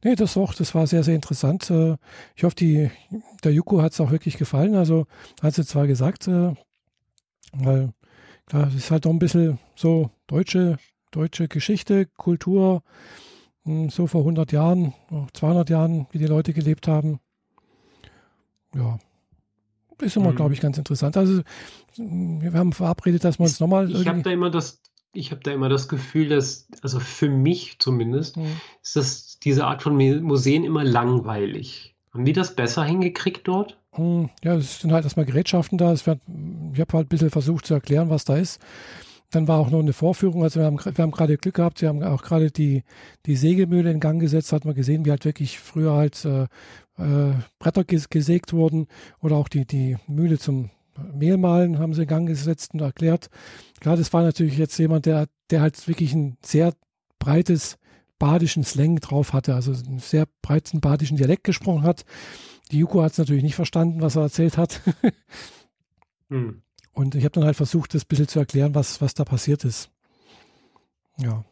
Nee, das auch, das war sehr, sehr interessant. Äh, Ich hoffe, die, der Yuko hat es auch wirklich gefallen. Also hat sie zwar gesagt, äh, weil klar, es ist halt auch ein bisschen so deutsche, deutsche Geschichte, Kultur, so vor 100 Jahren, noch 200 Jahren, wie die Leute gelebt haben. Ja, ist immer, Mhm. glaube ich, ganz interessant. Also hm, wir haben verabredet, dass wir uns nochmal Ich habe da immer das, ich habe da immer das Gefühl, dass, also für mich zumindest, Hm, ist das diese Art von Museen immer langweilig. Haben die das besser hingekriegt dort? Hm, ja, es sind halt erstmal Gerätschaften da. Wird, ich habe halt ein bisschen versucht zu erklären, was da ist. Dann war auch noch eine Vorführung. Also wir haben, wir haben gerade Glück gehabt. Wir haben auch gerade die, die Sägemühle in Gang gesetzt. Hat man gesehen, wie halt wirklich früher halt äh, äh, Bretter gesägt wurden oder auch die, die Mühle zum Mehlmahlen haben sie in Gang gesetzt und erklärt. Klar, das war natürlich jetzt jemand, der, der halt wirklich ein sehr breites badischen Slang drauf hatte, also einen sehr breiten badischen Dialekt gesprochen hat. Die Yuko hat es natürlich nicht verstanden, was er erzählt hat. hm. Und ich habe dann halt versucht, das ein bisschen zu erklären, was, was da passiert ist. Ja.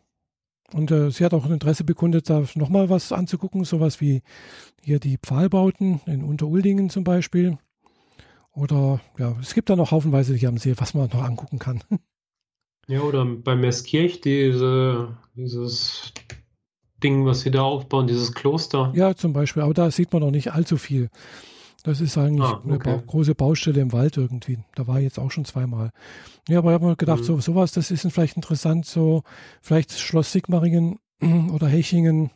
Und äh, sie hat auch ein Interesse bekundet, da nochmal was anzugucken, sowas wie hier die Pfahlbauten in Unteruldingen zum Beispiel. Oder ja, es gibt da noch haufenweise hier am See, was man noch angucken kann. Ja, oder bei Meßkirch diese, dieses Ding, was sie da aufbauen, dieses Kloster. Ja, zum Beispiel, aber da sieht man noch nicht allzu viel. Das ist eigentlich ah, okay. eine ba große Baustelle im Wald irgendwie. Da war ich jetzt auch schon zweimal. Ja, aber ich habe mir gedacht, mhm. so sowas, das ist vielleicht interessant, so vielleicht Schloss Sigmaringen oder Hechingen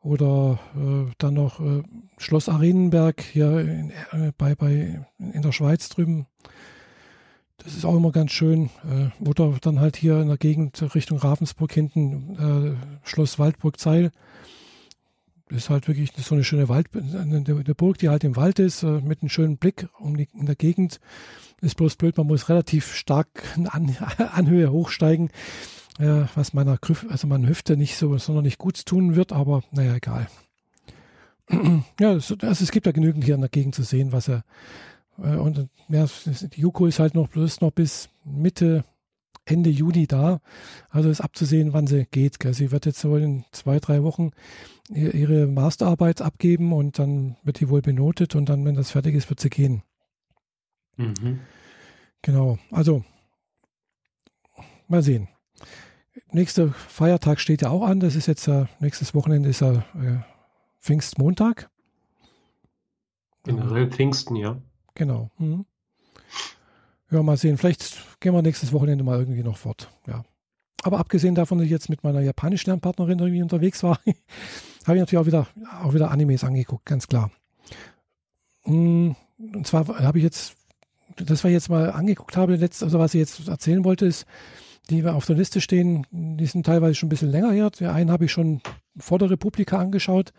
oder äh, dann noch äh, Schloss Arenenberg hier in, äh, bei, bei, in der Schweiz drüben. Das ist auch immer ganz schön. Äh, oder dann halt hier in der Gegend Richtung Ravensburg hinten äh, Schloss Waldburg-Zeil ist halt wirklich so eine schöne Wald, eine, Burg, die halt im Wald ist, äh, mit einem schönen Blick um die, in der Gegend. Ist bloß blöd, man muss relativ stark an, Anhöhe hochsteigen, äh, was meiner also meiner Hüfte nicht so sonderlich gut tun wird, aber naja, egal. ja, also es gibt ja genügend hier in der Gegend zu sehen, was er, äh, und ja, die Juko ist halt noch bloß noch bis Mitte Ende Juni da. Also ist abzusehen, wann sie geht. Sie wird jetzt wohl in zwei, drei Wochen ihre Masterarbeit abgeben und dann wird die wohl benotet und dann, wenn das fertig ist, wird sie gehen. Mhm. Genau. Also mal sehen. Nächster Feiertag steht ja auch an. Das ist jetzt äh, nächstes Wochenende ist ja äh, Pfingstmontag. Generell Pfingsten, ja. Genau. Mhm. Ja, mal sehen. Vielleicht gehen wir nächstes Wochenende mal irgendwie noch fort. Ja. Aber abgesehen davon, dass ich jetzt mit meiner japanischen Lernpartnerin irgendwie unterwegs war, habe ich natürlich auch wieder, auch wieder Animes angeguckt, ganz klar. Mm, und zwar habe ich jetzt, das, was ich jetzt mal angeguckt habe, letzt, also was ich jetzt erzählen wollte, ist, die auf der Liste stehen, die sind teilweise schon ein bisschen länger her. Den einen habe ich schon vor der Republika angeschaut.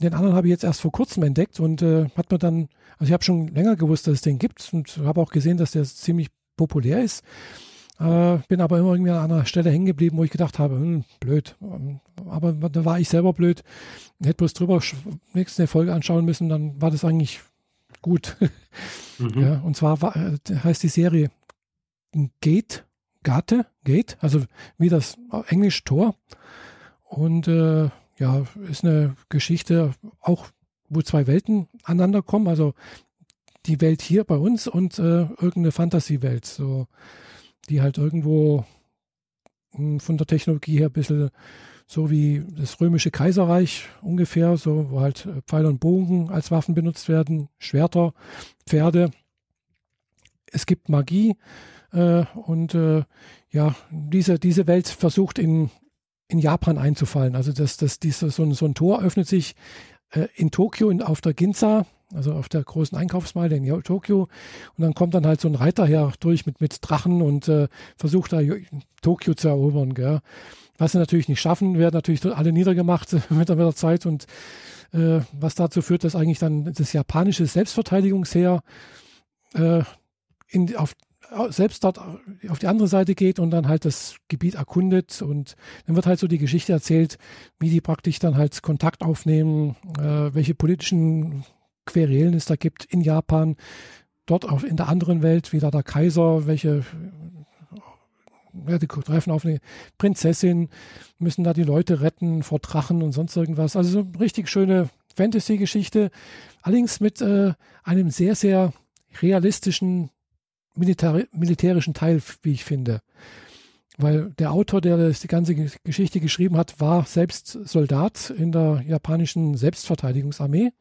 Den anderen habe ich jetzt erst vor kurzem entdeckt und äh, hat mir dann, also ich habe schon länger gewusst, dass es den gibt und habe auch gesehen, dass der ziemlich populär ist. Äh, bin aber immer irgendwie an einer Stelle hängen geblieben, wo ich gedacht habe, hm, blöd. Aber da war ich selber blöd. Hätte bloß drüber nächste Folge anschauen müssen, dann war das eigentlich gut. Mhm. Ja, und zwar war, äh, heißt die Serie Gate, Gate, Gate, also wie das Englisch Tor. Und äh, ja, ist eine Geschichte auch, wo zwei Welten aneinander kommen. Also die Welt hier bei uns und äh, irgendeine Fantasiewelt, so, die halt irgendwo mh, hm, von der Technologie her ein bisschen so wie das römische Kaiserreich ungefähr, so wo halt äh, Pfeil und Bogen als Waffen benutzt werden, Schwerter, Pferde. Es gibt Magie äh, und äh, ja, diese, diese Welt versucht in, in Japan einzufallen. Also dass das, diese, so, ein, so ein Tor öffnet sich äh, in Tokio in, auf der Ginza, also auf der großen Einkaufsmeile in Tokio. Und dann kommt dann halt so ein Reiter her durch mit, mit Drachen und äh, versucht da Tokio zu erobern. Gell? Was sie natürlich nicht schaffen, werden natürlich alle niedergemacht mit der Zeit und äh, was dazu führt, dass eigentlich dann das japanische Selbstverteidigungsheer äh, in, auf, selbst dort auf die andere Seite geht und dann halt das Gebiet erkundet und dann wird halt so die Geschichte erzählt, wie die praktisch dann halt Kontakt aufnehmen, äh, welche politischen Querelen es da gibt in Japan, dort auch in der anderen Welt, wie da der Kaiser, welche ja, die treffen auf eine Prinzessin, müssen da die Leute retten vor Drachen und sonst irgendwas. Also so eine richtig schöne Fantasy-Geschichte, allerdings mit äh, einem sehr, sehr realistischen Militär militärischen Teil, wie ich finde. Weil der Autor, der das, die ganze Geschichte geschrieben hat, war selbst Soldat in der japanischen Selbstverteidigungsarmee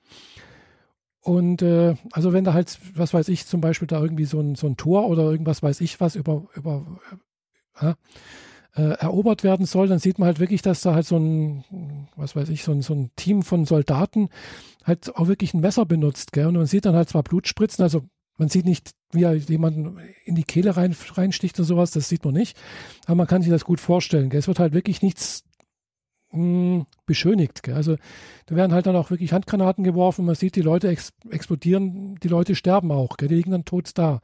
und äh, also wenn da halt, was weiß ich, zum Beispiel da irgendwie so ein, so ein Tor oder irgendwas weiß ich was über, über äh, äh, erobert werden soll, dann sieht man halt wirklich, dass da halt so ein, was weiß ich, so ein, so ein Team von Soldaten halt auch wirklich ein Messer benutzt, gell? Und man sieht dann halt zwar Blutspritzen, also man sieht nicht, wie er jemanden in die Kehle rein, reinsticht und sowas, das sieht man nicht. Aber man kann sich das gut vorstellen. Gell? Es wird halt wirklich nichts mh, hm, beschönigt. Gell? Also da werden halt dann auch wirklich Handgranaten geworfen. Man sieht, die Leute ex explodieren, die Leute sterben auch. Gell? Die liegen dann tot da.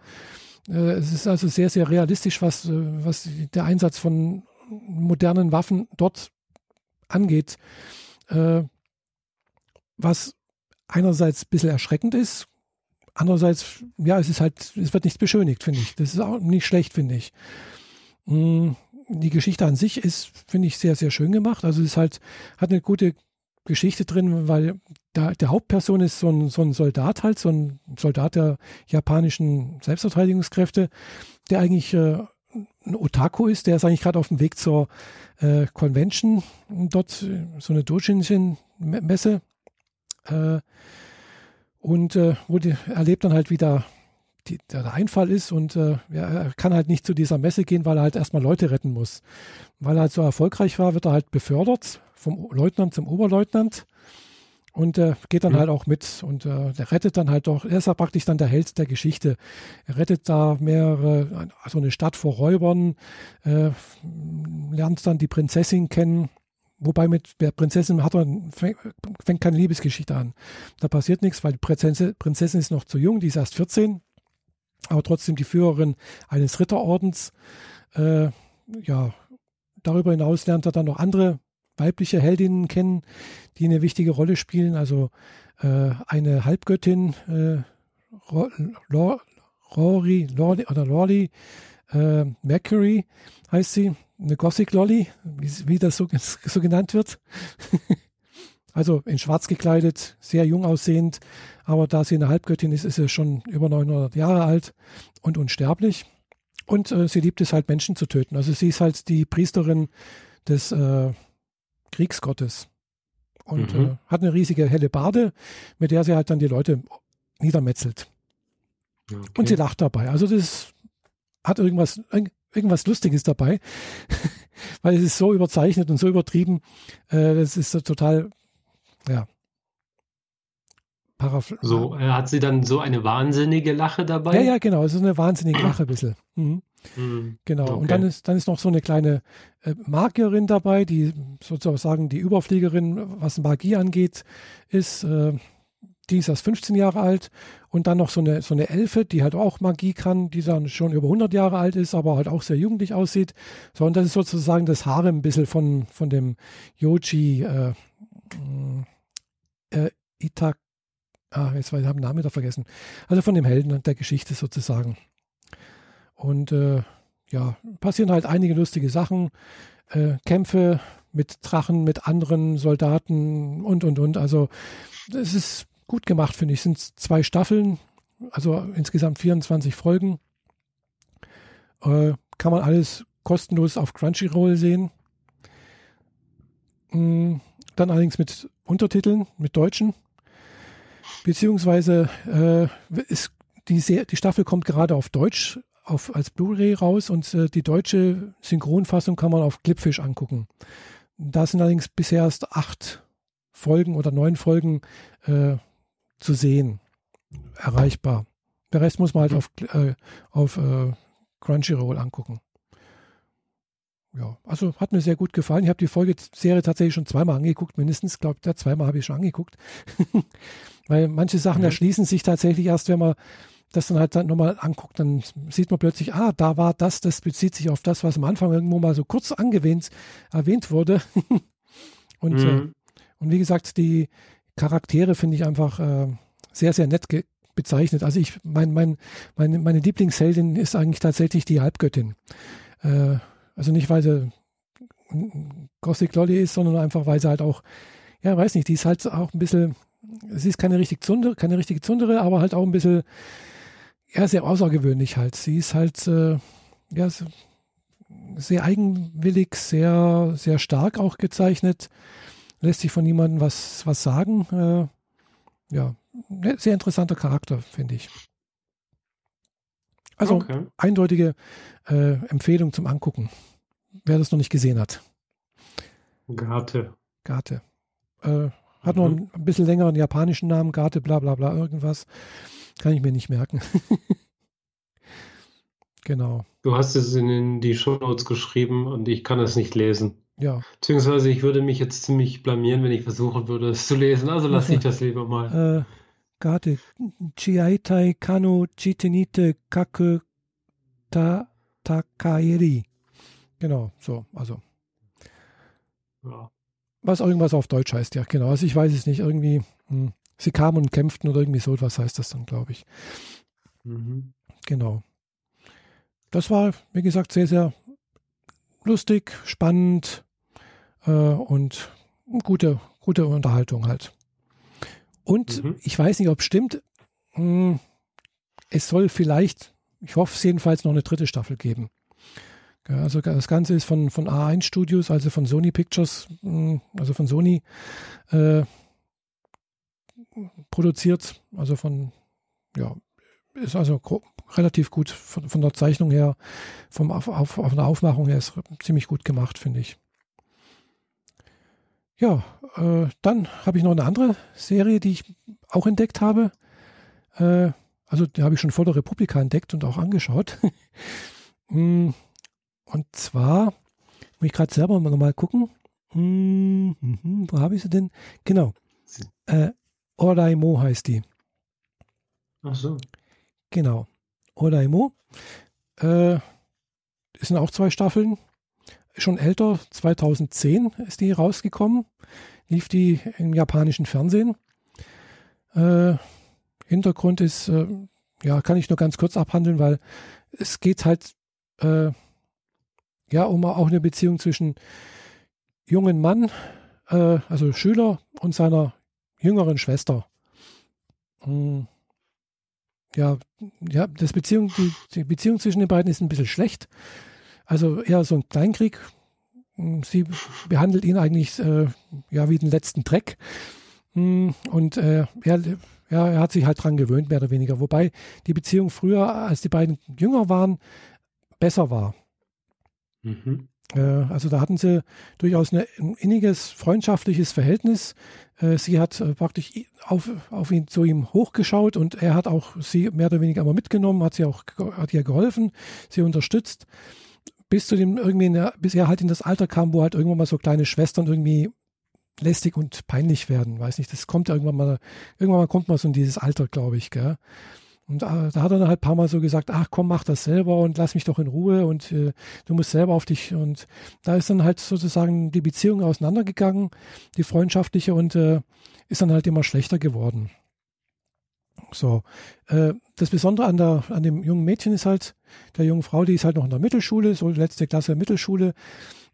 Äh, es ist also sehr, sehr realistisch, was, äh, was der Einsatz von modernen Waffen dort angeht. Äh, was einerseits ein bisschen erschreckend ist, andererseits, ja, es ist halt, es wird nichts beschönigt, finde ich. Das ist auch nicht schlecht, finde ich. Mm, die Geschichte an sich ist, finde ich, sehr, sehr schön gemacht. Also es ist halt, hat eine gute Geschichte drin, weil da, der Hauptperson ist so ein, so ein Soldat halt, so ein Soldat der japanischen Selbstverteidigungskräfte, der eigentlich äh, ein Otaku ist, der ist eigentlich gerade auf dem Weg zur äh, Convention, dort äh, so eine Dojinsin-Messe. Äh, und äh, die, erlebt dann halt, wie da die, der Einfall ist und äh, er kann halt nicht zu dieser Messe gehen, weil er halt erstmal Leute retten muss. Weil er halt so erfolgreich war, wird er halt befördert vom Leutnant zum Oberleutnant und äh, geht dann mhm. halt auch mit und äh, der rettet dann halt doch, er ist ja praktisch dann der Held der Geschichte. Er rettet da mehrere, also eine Stadt vor Räubern, äh, lernt dann die Prinzessin kennen, Wobei mit der Prinzessin hat er, fängt keine Liebesgeschichte an. Da passiert nichts, weil die Prinzessin, ist noch zu jung, die ist erst 14, aber trotzdem die Führerin eines Ritterordens. Äh, ja, darüber hinaus lernt er dann noch andere weibliche Heldinnen kennen, die eine wichtige Rolle spielen. Also äh, eine Halbgöttin, äh, Rory, Lordy oder Lordy, äh, Mercury heißt sie, eine Gothic Lolly, wie, das so, so genannt wird. also in schwarz gekleidet, sehr jung aussehend, aber da sie eine Halbgöttin ist, ist sie schon über 900 Jahre alt und unsterblich. Und äh, sie liebt es halt, Menschen zu töten. Also sie ist halt die Priesterin des äh, Kriegsgottes und mhm. äh, hat eine riesige helle Bade, mit der sie halt dann die Leute niedermetzelt. Okay. Und sie lacht dabei. Also das hat irgendwas, irgendwas Lustiges dabei, weil es ist so überzeichnet und so übertrieben. Äh, das ist so total, ja. Paraph so, äh, hat sie dann so eine wahnsinnige Lache dabei? Ja, ja, genau. Es ist eine wahnsinnige Lache ein bisschen. Mhm. Mhm. Genau. Okay. Und dann ist, dann ist noch so eine kleine äh, Magierin dabei, die sozusagen die Überfliegerin, was Magie angeht, ist. Äh, die ist erst 15 Jahre alt und dann noch so eine, so eine Elfe, die halt auch Magie kann, die dann schon über 100 Jahre alt ist, aber halt auch sehr jugendlich aussieht. So, und das ist sozusagen das Harem ein bisschen von, von dem Yoji äh, äh, Itak, ah, jetzt habe ich den Namen wieder vergessen. Also von dem Helden der Geschichte sozusagen. Und äh, ja, passieren halt einige lustige Sachen. Äh, Kämpfe mit Drachen, mit anderen Soldaten und, und, und. Also, es ist gut gemacht, finde ich. Es sind zwei Staffeln, also insgesamt 24 Folgen. Äh, kann man alles kostenlos auf Crunchyroll sehen. Mhm, dann allerdings mit Untertiteln, mit Deutschen. Beziehungsweise äh, ist die, Se die Staffel kommt gerade auf Deutsch auf, als Blu-ray raus und äh, die deutsche Synchronfassung kann man auf Clipfish angucken. Da sind allerdings bisher erst acht Folgen oder neun Folgen äh, zu sehen, erreichbar. Der Rest muss man halt auf, äh, auf äh, Crunchyroll angucken. Ja, also hat mir sehr gut gefallen. Ich habe die Folge Serie tatsächlich schon zweimal angeguckt, mindestens. Ich glaube, zweimal habe ich schon angeguckt. Weil manche Sachen mhm. erschließen sich tatsächlich erst, wenn man das dann halt dann nochmal anguckt, dann sieht man plötzlich, ah, da war das, das bezieht sich auf das, was am Anfang irgendwo mal so kurz angewähnt, erwähnt wurde. und, mhm. äh, und wie gesagt, die, Charaktere finde ich einfach äh, sehr, sehr nett bezeichnet. Also ich, mein, mein, meine, meine Lieblingsheldin ist eigentlich tatsächlich die Halbgöttin. Äh, also nicht, weil sie Gothic Lolly ist, sondern einfach, weil sie halt auch, ja, weiß nicht, die ist halt auch ein bisschen, sie ist keine richtig Zundere, keine richtige Zundere, aber halt auch ein bisschen, ja, sehr außergewöhnlich halt. Sie ist halt, äh, ja, sehr eigenwillig, sehr, sehr stark auch gezeichnet lässt sich von niemandem was, was sagen. Äh, ja, ne, sehr interessanter Charakter, finde ich. Also okay. eindeutige äh, Empfehlung zum Angucken. wer das noch nicht gesehen hat. Garte. Garte. Äh, hat mhm. noch ein, ein bisschen längeren japanischen Namen, Garte, bla bla bla, irgendwas. Kann ich mir nicht merken. genau. Du hast es in die Shownotes geschrieben und ich kann es nicht lesen. Ja. Beziehungsweise ich würde mich jetzt ziemlich blamieren, wenn ich versuchen würde, es zu lesen. Also lass ich das lieber mal. Äh, Garte. Chiaitai Kano Chitenite Kaku Ta Takaeri. Genau, so, also. Ja. Was irgendwas auf Deutsch heißt, ja, genau. Also ich weiß es nicht, irgendwie, hm, sie kamen und kämpften oder irgendwie so etwas heißt das dann, glaube ich. Mhm. Genau. Das war, wie gesagt, sehr, sehr lustig, spannend äh, und gute, gute Unterhaltung halt. Und mhm. ich weiß nicht, ob es stimmt, mh, hm, es soll vielleicht, ich hoffe es jedenfalls, noch eine dritte Staffel geben. Also das Ganze ist von, von A1 Studios, also von Sony Pictures, hm, also von Sony äh, produziert. Also von, ja, ist also relativ gut von, von der Zeichnung her, vom auf, auf, auf der Aufmachung her ist ziemlich gut gemacht, finde ich. Ja, äh, dann habe ich noch eine andere Serie, die ich auch entdeckt habe. Äh, also die habe ich schon vor der Republika entdeckt und auch angeschaut. Hm, und zwar, muss ich gerade selber mal, mal gucken. Hm, hm, wo habe ich sie denn? Genau. Äh, Oraimo heißt die. Ach so. Genau. Oraimo. Äh, es sind auch zwei Staffeln. Schon älter, 2010 ist die rausgekommen. Lief die im japanischen Fernsehen. Äh, Hintergrund ist, äh, ja, kann ich nur ganz kurz abhandeln, weil es geht halt äh, ja, um auch eine Beziehung zwischen jungen Mann, äh, also Schüler und seiner jüngeren Schwester. Hm. Ja, ja, das Beziehung, die, die, Beziehung zwischen den beiden ist ein bisschen schlecht. Also eher so ein Kleinkrieg. Hm, sie behandelt ihn eigentlich äh, ja wie den letzten Dreck. Hm, und äh, er, ja, er hat sich halt dran gewöhnt, mehr oder weniger. Wobei die Beziehung früher, als die beiden jünger waren, besser war. Mhm. Äh, also da hatten sie durchaus eine, ein inniges, freundschaftliches Verhältnis. Äh, sie hat äh, praktisch auf, auf ihn zu ihm hochgeschaut und er hat auch sie mehr oder weniger immer mitgenommen, hat sie auch hat ihr geholfen, sie unterstützt, bis zu dem irgendwie, bis er halt in das Alter kam, wo halt irgendwann mal so kleine Schwestern irgendwie lästig und peinlich werden. Weiß nicht, das kommt irgendwann mal, irgendwann mal kommt man so in dieses Alter, glaube ich, gell? Und da, da hat er dann halt ein paar Mal so gesagt, ach komm, mach das selber und lass mich doch in Ruhe und äh, du musst selber auf dich. Und da ist dann halt sozusagen die Beziehung auseinandergegangen, die freundschaftliche und äh, ist dann halt immer schlechter geworden. So, äh, das Besondere an, der, an dem jungen Mädchen ist halt, der jungen Frau, die ist halt noch in der Mittelschule, so letzte Klasse Mittelschule.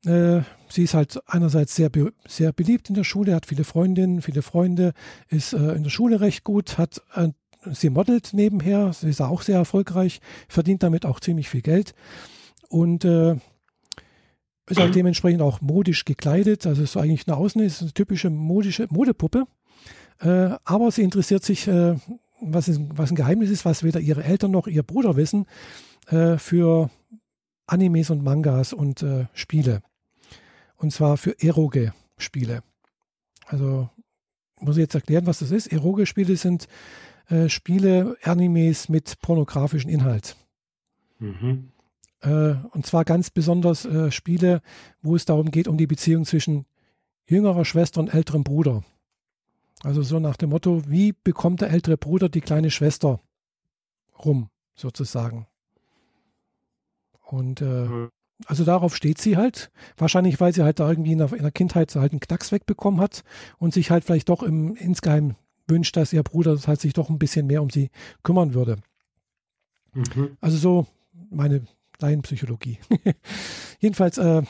Äh, sie ist halt einerseits sehr, sehr beliebt in der Schule, hat viele Freundinnen, viele Freunde, ist äh, in der Schule recht gut, hat sie modelt nebenher, sie ist auch sehr erfolgreich, verdient damit auch ziemlich viel Geld und äh, ist halt dementsprechend auch modisch gekleidet. Also ist eigentlich nach außen ist eine typische modische Modepuppe. Äh, aber sie interessiert sich, äh, was, ist, was ein Geheimnis ist, was weder ihre Eltern noch ihr Bruder wissen, äh, für Animes und Mangas und äh, Spiele. Und zwar für Eroge-Spiele. Also muss ich jetzt erklären, was das ist. Eroge-Spiele sind äh, Spiele, Animes mit pornografischem Inhalt. Mhm. Äh, und zwar ganz besonders äh, Spiele, wo es darum geht, um die Beziehung zwischen jüngerer Schwester und älterem Bruder. Also so nach dem Motto, wie bekommt der ältere Bruder die kleine Schwester rum, sozusagen. Und äh, mhm. also darauf steht sie halt. Wahrscheinlich, weil sie halt da irgendwie in der, in der Kindheit halt einen Knacks wegbekommen hat und sich halt vielleicht doch im, insgeheim wünscht, dass ihr Bruder halt sich doch ein bisschen mehr um sie kümmern würde. Mhm. Also so meine Laienpsychologie. Jedenfalls äh,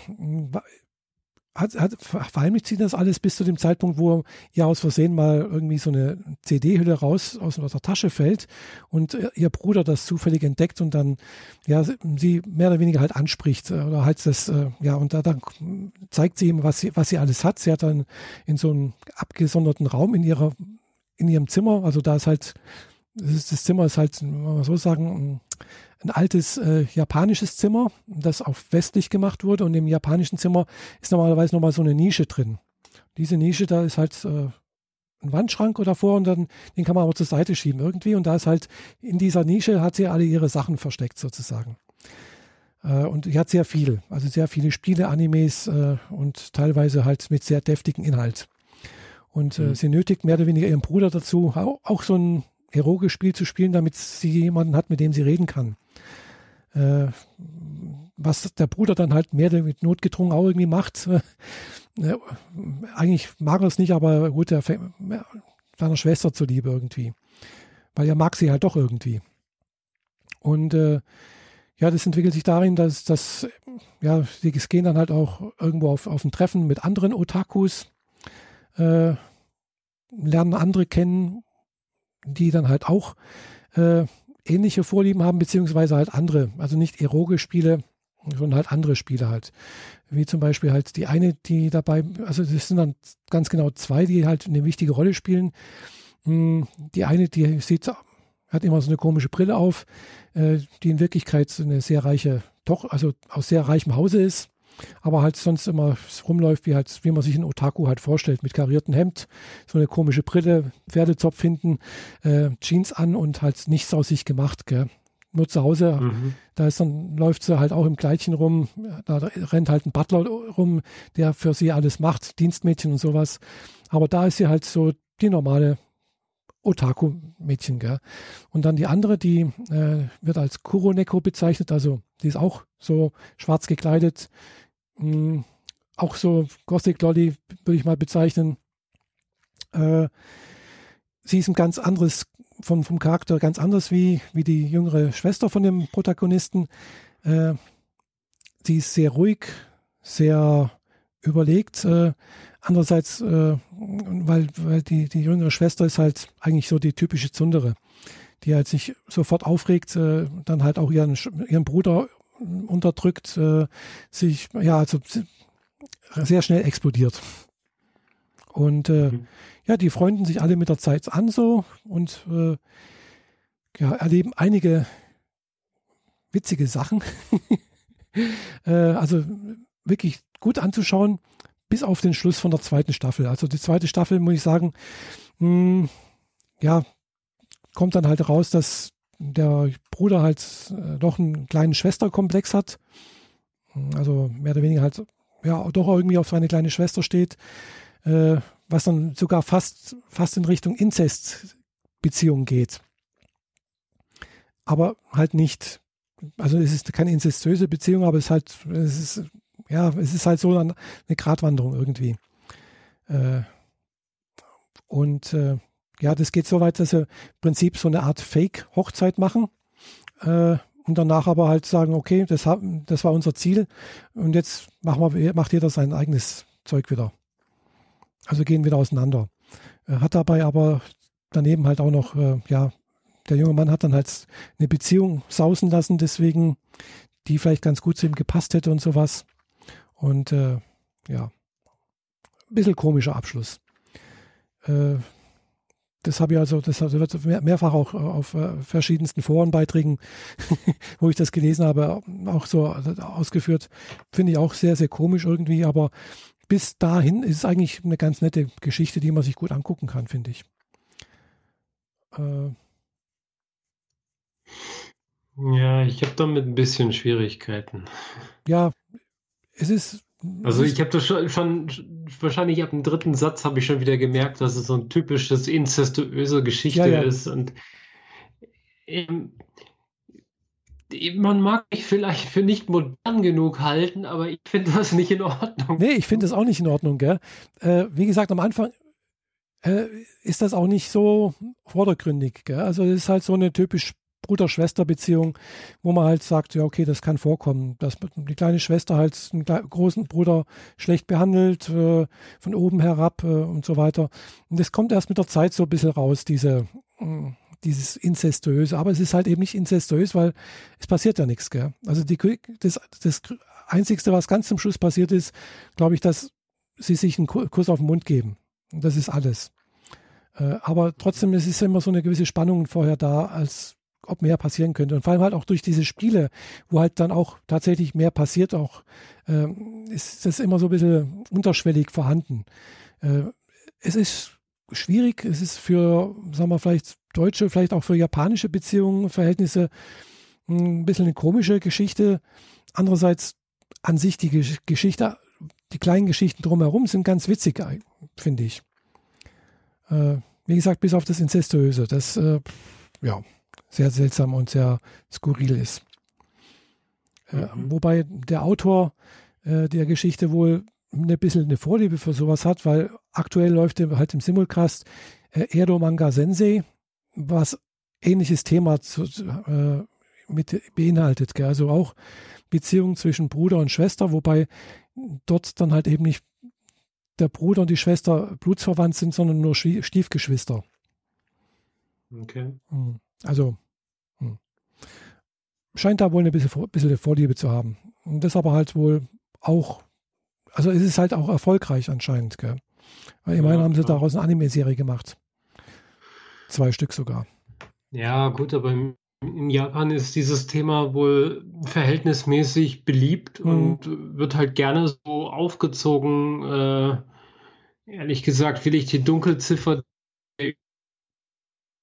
hat, hat, verheimlicht sie das alles bis zu dem Zeitpunkt, wo ihr aus Versehen mal irgendwie so eine CD-Hülle raus aus der Tasche fällt und ihr Bruder das zufällig entdeckt und dann ja sie mehr oder weniger halt anspricht äh, oder halt das äh, ja und da dann zeigt sie ihm was sie was sie alles hat. Sie hat dann in so einem abgesonderten Raum in ihrer in ihrem Zimmer. Also da ist halt das, ist, das Zimmer ist halt, wenn man so sagen, ein altes äh, japanisches Zimmer, das auf westlich gemacht wurde. Und im japanischen Zimmer ist normalerweise nochmal so eine Nische drin. Diese Nische, da ist halt äh, ein Wandschrank davor und dann den kann man aber zur Seite schieben irgendwie. Und da ist halt in dieser Nische hat sie alle ihre Sachen versteckt sozusagen. Äh, und die hat sehr viel, also sehr viele Spiele, Animes äh, und teilweise halt mit sehr deftigen Inhalt. Und äh, mhm. sie nötigt mehr oder weniger ihren Bruder dazu, auch, auch so ein heroisches Spiel zu spielen, damit sie jemanden hat, mit dem sie reden kann. Äh, was der Bruder dann halt mehr mit notgedrungen auch irgendwie macht. Äh, eigentlich mag er es nicht, aber gut, er seiner Schwester zuliebe irgendwie. Weil er mag sie halt doch irgendwie. Und äh, ja, das entwickelt sich darin, dass, dass ja, sie gehen dann halt auch irgendwo auf, auf ein Treffen mit anderen Otakus, äh, lernen andere kennen, die dann halt auch äh, ähnliche Vorlieben haben, beziehungsweise halt andere, also nicht Eroge-Spiele, sondern halt andere Spiele halt. Wie zum Beispiel halt die eine, die dabei, also das sind dann ganz genau zwei, die halt eine wichtige Rolle spielen. Hm, die eine, die sieht, hat immer so eine komische Brille auf, äh, die in Wirklichkeit eine sehr reiche, doch, also aus sehr reichem Hause ist aber halt sonst immer rumläuft, wie halt, wie man sich ein Otaku halt vorstellt, mit kariertem Hemd, so eine komische Brille, Pferdezopf hinten, äh, Jeans an und halt nichts aus sich gemacht, gell. Nur zu Hause, mhm. da ist dann, läuft sie halt auch im Kleidchen rum, da rennt halt ein Butler rum, der für sie alles macht, Dienstmädchen und sowas. Aber da ist sie halt so die normale Otaku-Mädchen, gell. Und dann die andere, die äh, wird als Kuroneko bezeichnet, also die ist auch so schwarz gekleidet, mh, hm, auch so Gothic Lolly würde ich mal bezeichnen. Äh, sie ist ein ganz anderes, vom, vom Charakter ganz anders wie, wie die jüngere Schwester von dem Protagonisten. Äh, sie ist sehr ruhig, sehr überlegt. Äh, andererseits, äh, weil, weil die, die jüngere Schwester ist halt eigentlich so die typische Zundere, die halt sich sofort aufregt, äh, dann halt auch ihren, ihren Bruder unterdrückt, äh, sich, ja, also sehr schnell explodiert. Und äh, mhm. ja, die freunden sich alle mit der Zeit an so und äh, ja, erleben einige witzige Sachen. äh, also wirklich gut anzuschauen, bis auf den Schluss von der zweiten Staffel. Also die zweite Staffel, muss ich sagen, mh, hm, ja, kommt dann halt raus, dass der Bruder halt äh, doch einen kleinen Schwesterkomplex hat. Also mehr oder weniger halt, ja, doch irgendwie auf seine kleine Schwester steht, äh, was dann sogar fast, fast in Richtung Inzestbeziehung geht. Aber halt nicht, also es ist keine inzestöse Beziehung, aber es ist halt, es ist, ja, es ist halt so eine Gratwanderung irgendwie. Äh, und äh, ja, das geht so weit, dass sie im Prinzip so eine Art Fake-Hochzeit machen äh, und danach aber halt sagen, okay, das, das war unser Ziel und jetzt machen wir, macht jeder sein eigenes Zeug wieder. Also gehen wieder auseinander. Er hat dabei aber daneben halt auch noch, äh, ja, der junge Mann hat dann halt eine Beziehung sausen lassen, deswegen, die vielleicht ganz gut zu ihm gepasst hätte und sowas. Und äh, ja, ein bisschen komischer Abschluss. Äh, das habe ich also, das wird mehrfach auch auf äh, verschiedensten Forenbeiträgen, wo ich das gelesen habe, auch so ausgeführt. Finde ich auch sehr, sehr komisch irgendwie, aber bis dahin ist es eigentlich eine ganz nette Geschichte, die man sich gut angucken kann, finde ich. Äh, ja, ich habe damit ein bisschen Schwierigkeiten. Ja, es ist also ich habe das schon, schon, wahrscheinlich ab dem dritten Satz habe ich schon wieder gemerkt, dass es so ein typisches inzestuöse Geschichte ja, ja. ist und ähm, man mag mich vielleicht für nicht modern genug halten, aber ich finde das nicht in Ordnung. Nee, ich finde das auch nicht in Ordnung, gell? Äh, wie gesagt, am Anfang äh, ist das auch nicht so vordergründig, gell? Also es ist halt so eine typisch Bruder-Schwester-Beziehung, wo man halt sagt, ja, okay, das kann vorkommen, dass die kleine Schwester halt einen großen Bruder schlecht behandelt, äh, von oben herab äh, und so weiter. Und das kommt erst mit der Zeit so ein bisschen raus, diese, äh, dieses Inzestöse. Aber es ist halt eben nicht inzestös, weil es passiert ja nichts. Gell? Also die, das, das Einzigste, was ganz zum Schluss passiert ist, glaube ich, dass sie sich einen Kuss auf den Mund geben. Und das ist alles. Äh, aber trotzdem es ist immer so eine gewisse Spannung vorher da, als ob mehr passieren könnte. Und vor allem halt auch durch diese Spiele, wo halt dann auch tatsächlich mehr passiert, auch ähm, ist das immer so ein bisschen unterschwellig vorhanden. Äh, es ist schwierig, es ist für, sagen wir, vielleicht deutsche, vielleicht auch für japanische Beziehungen, Verhältnisse hm, ein bisschen eine komische Geschichte. Andererseits an sich die Geschichte, die kleinen Geschichten drumherum sind ganz witzig, finde ich. Äh, wie gesagt, bis auf das Inzestöse, das äh, ja sehr seltsam und sehr skurril ist. Äh, mhm. Wobei der Autor äh, der Geschichte wohl ein bisschen eine Vorliebe für sowas hat, weil aktuell läuft halt im Simulcast äh, Edo Manga Sensei, was ähnliches Thema zu, äh, mit beinhaltet. Gell? Also auch Beziehungen zwischen Bruder und Schwester, wobei dort dann halt eben nicht der Bruder und die Schwester blutsverwandt sind, sondern nur Stiefgeschwister. Okay. Hm. Also hm. scheint da wohl eine bisschen, bisschen Vorliebe zu haben. Und das aber halt wohl auch, also es ist halt auch erfolgreich anscheinend. Gell? Weil immerhin ja, haben sie daraus eine Anime-Serie gemacht. Zwei Stück sogar. Ja, gut, aber in Japan ist dieses Thema wohl verhältnismäßig beliebt mhm. und wird halt gerne so aufgezogen. Äh, ehrlich gesagt will ich die Dunkelziffer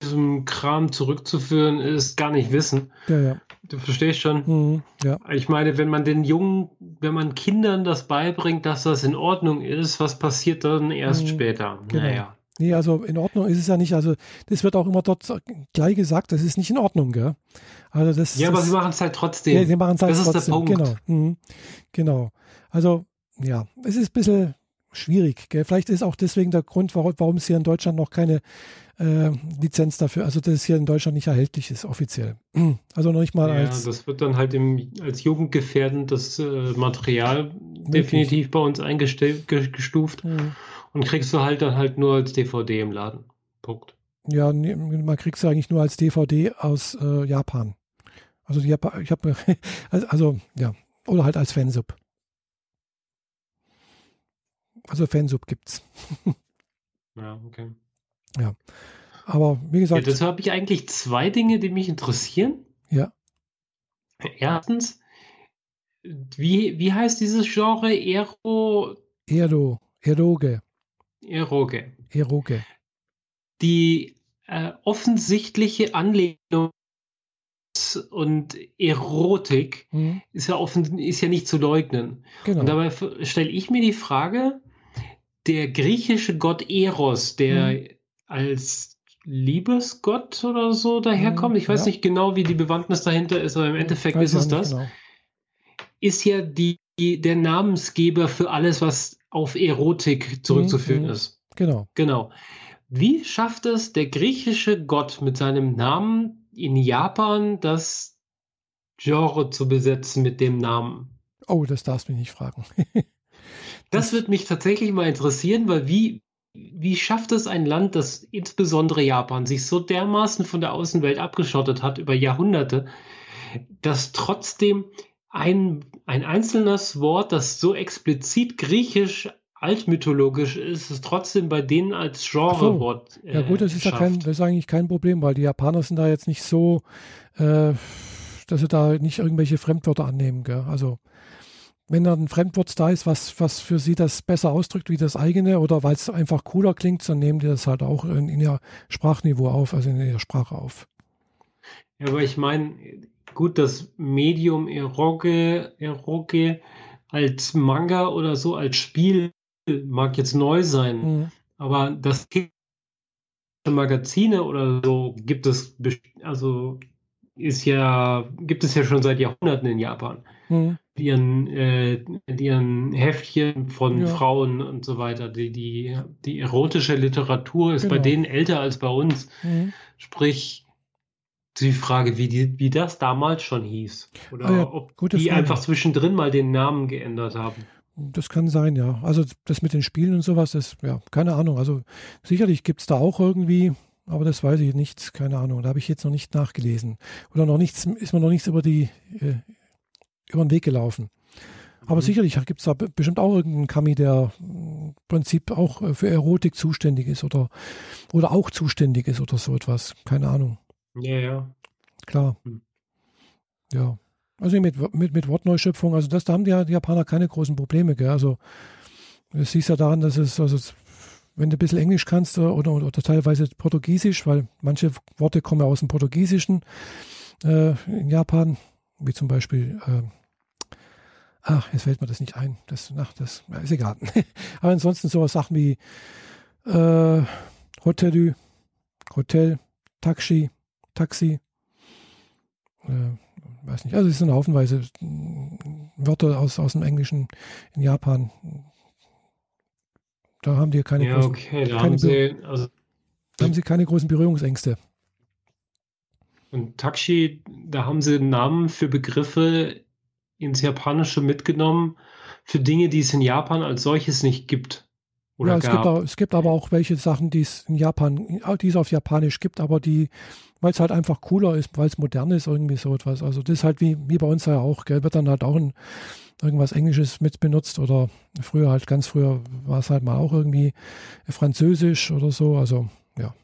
diesem Kram zurückzuführen ist, gar nicht wissen. Ja, ja. Du verstehst schon? Mhm, ja. Ich meine, wenn man den Jungen, wenn man Kindern das beibringt, dass das in Ordnung ist, was passiert dann erst mhm, später? Genau. Naja. Nee, also in Ordnung ist es ja nicht. Also das wird auch immer dort gleich gesagt, das ist nicht in Ordnung, gell? Also das, ja, das, aber sie machen es halt trotzdem. Ja, sie machen es halt das trotzdem. ist der Punkt. Genau. Mhm. genau. Also ja, es ist ein bisschen schwierig. Gell? Vielleicht ist auch deswegen der Grund, warum, warum es hier in Deutschland noch keine äh, Lizenz dafür, also dass es hier in Deutschland nicht erhältlich ist, offiziell. Also noch nicht mal ja, als. Das wird dann halt im, als jugendgefährdendes äh, Material möglich. definitiv bei uns eingestuft. Mhm. Und kriegst du halt dann halt nur als DVD im Laden. Punkt. Ja, man kriegt es eigentlich nur als DVD aus äh, Japan. Also ich habe also, also ja, oder halt als Fansub. Also Fansub gibt's. ja, okay. Ja. Aber wie gesagt. Ja, dazu habe ich eigentlich zwei Dinge, die mich interessieren. Ja. Erstens, wie, wie heißt dieses Genre? Ero. Ero. Eroge. Eroge. Eroge. Die äh, offensichtliche Anlehnung und Erotik mhm. ist ja offen, ist ja nicht zu leugnen. Genau. Und dabei stelle ich mir die Frage, der griechische Gott Eros, der mhm als Liebesgott oder so daherkommt. Ich weiß ja. nicht genau, wie die Bewandtnis dahinter ist, aber im Endeffekt ist es das. Genau. Ist ja die, die, der Namensgeber für alles, was auf Erotik zurückzuführen mhm. ist. Genau. Genau. Wie schafft es der griechische Gott mit seinem Namen in Japan, das Genre zu besetzen mit dem Namen? Oh, das darfst du mich nicht fragen. das, das wird mich tatsächlich mal interessieren, weil wie, wie schafft es ein Land, das insbesondere Japan sich so dermaßen von der Außenwelt abgeschottet hat über Jahrhunderte, dass trotzdem ein, ein einzelnes Wort, das so explizit griechisch altmythologisch ist, es trotzdem bei denen als Genrewort. So. Äh, ja gut, das ist ja kein, das ist eigentlich kein Problem, weil die Japaner sind da jetzt nicht so, äh, dass sie da nicht irgendwelche Fremdwörter annehmen. Gell? Also wenn da ein Fremdwort da ist, was, was für sie das besser ausdrückt wie das eigene oder weil es einfach cooler klingt, dann nehmen die das halt auch in, in ihr Sprachniveau auf, also in ihrer Sprache auf. Ja, aber ich meine, gut, das Medium Eroge, Eroge als Manga oder so, als Spiel mag jetzt neu sein, mhm. aber das Magazine oder so gibt es, also ist ja, gibt es ja schon seit Jahrhunderten in Japan. Mhm ihren, äh, ihren Heftchen von ja. Frauen und so weiter. Die, die, die erotische Literatur ist genau. bei denen älter als bei uns. Mhm. Sprich, die Frage, wie, die, wie das damals schon hieß. Oder ah ja, ob die Frage. einfach zwischendrin mal den Namen geändert haben. Das kann sein, ja. Also das mit den Spielen und sowas, das, ja, keine Ahnung. Also sicherlich gibt es da auch irgendwie, aber das weiß ich nicht, keine Ahnung. Da habe ich jetzt noch nicht nachgelesen. Oder noch nichts, ist mir noch nichts über die äh, über den Weg gelaufen. Aber mhm. sicherlich gibt es da bestimmt auch irgendeinen Kami, der im Prinzip auch äh, für Erotik zuständig ist oder, oder auch zuständig ist oder so etwas. Keine Ahnung. Ja, ja. Klar. Mhm. Ja. Also mit, mit, mit Wortneuschöpfung, also das, da haben die, die Japaner keine großen Probleme. Gell? Also du siehst ja daran, dass es, also wenn du ein bisschen Englisch kannst äh, oder, oder, oder teilweise Portugiesisch, weil manche Worte kommen ja aus dem Portugiesischen äh, in Japan, wie zum Beispiel, äh, ach, jetzt fällt mir das nicht ein, das, ach, das ja, ist egal. Aber ansonsten so Sachen wie äh, Hotel, Hotel, Taxi, Taxi, äh, weiß nicht, also es sind haufenweise Wörter aus, aus dem Englischen in Japan. Da haben die keine ja, großen, okay, da keine haben sie, also, da haben sie keine großen Berührungsängste. Und Taxi, da haben sie Namen für Begriffe ins Japanische mitgenommen, für Dinge, die es in Japan als solches nicht gibt. Oder ja, es gibt, auch, es gibt aber auch welche Sachen, die es in Japan, die es auf Japanisch gibt, aber die weil es halt einfach cooler ist, weil es modern ist, irgendwie so etwas. Also das ist halt wie, wie bei uns ja auch, gell, wird dann halt auch ein, irgendwas Englisches mit benutzt oder früher halt, ganz früher war es halt mal auch irgendwie Französisch oder so. Also ja,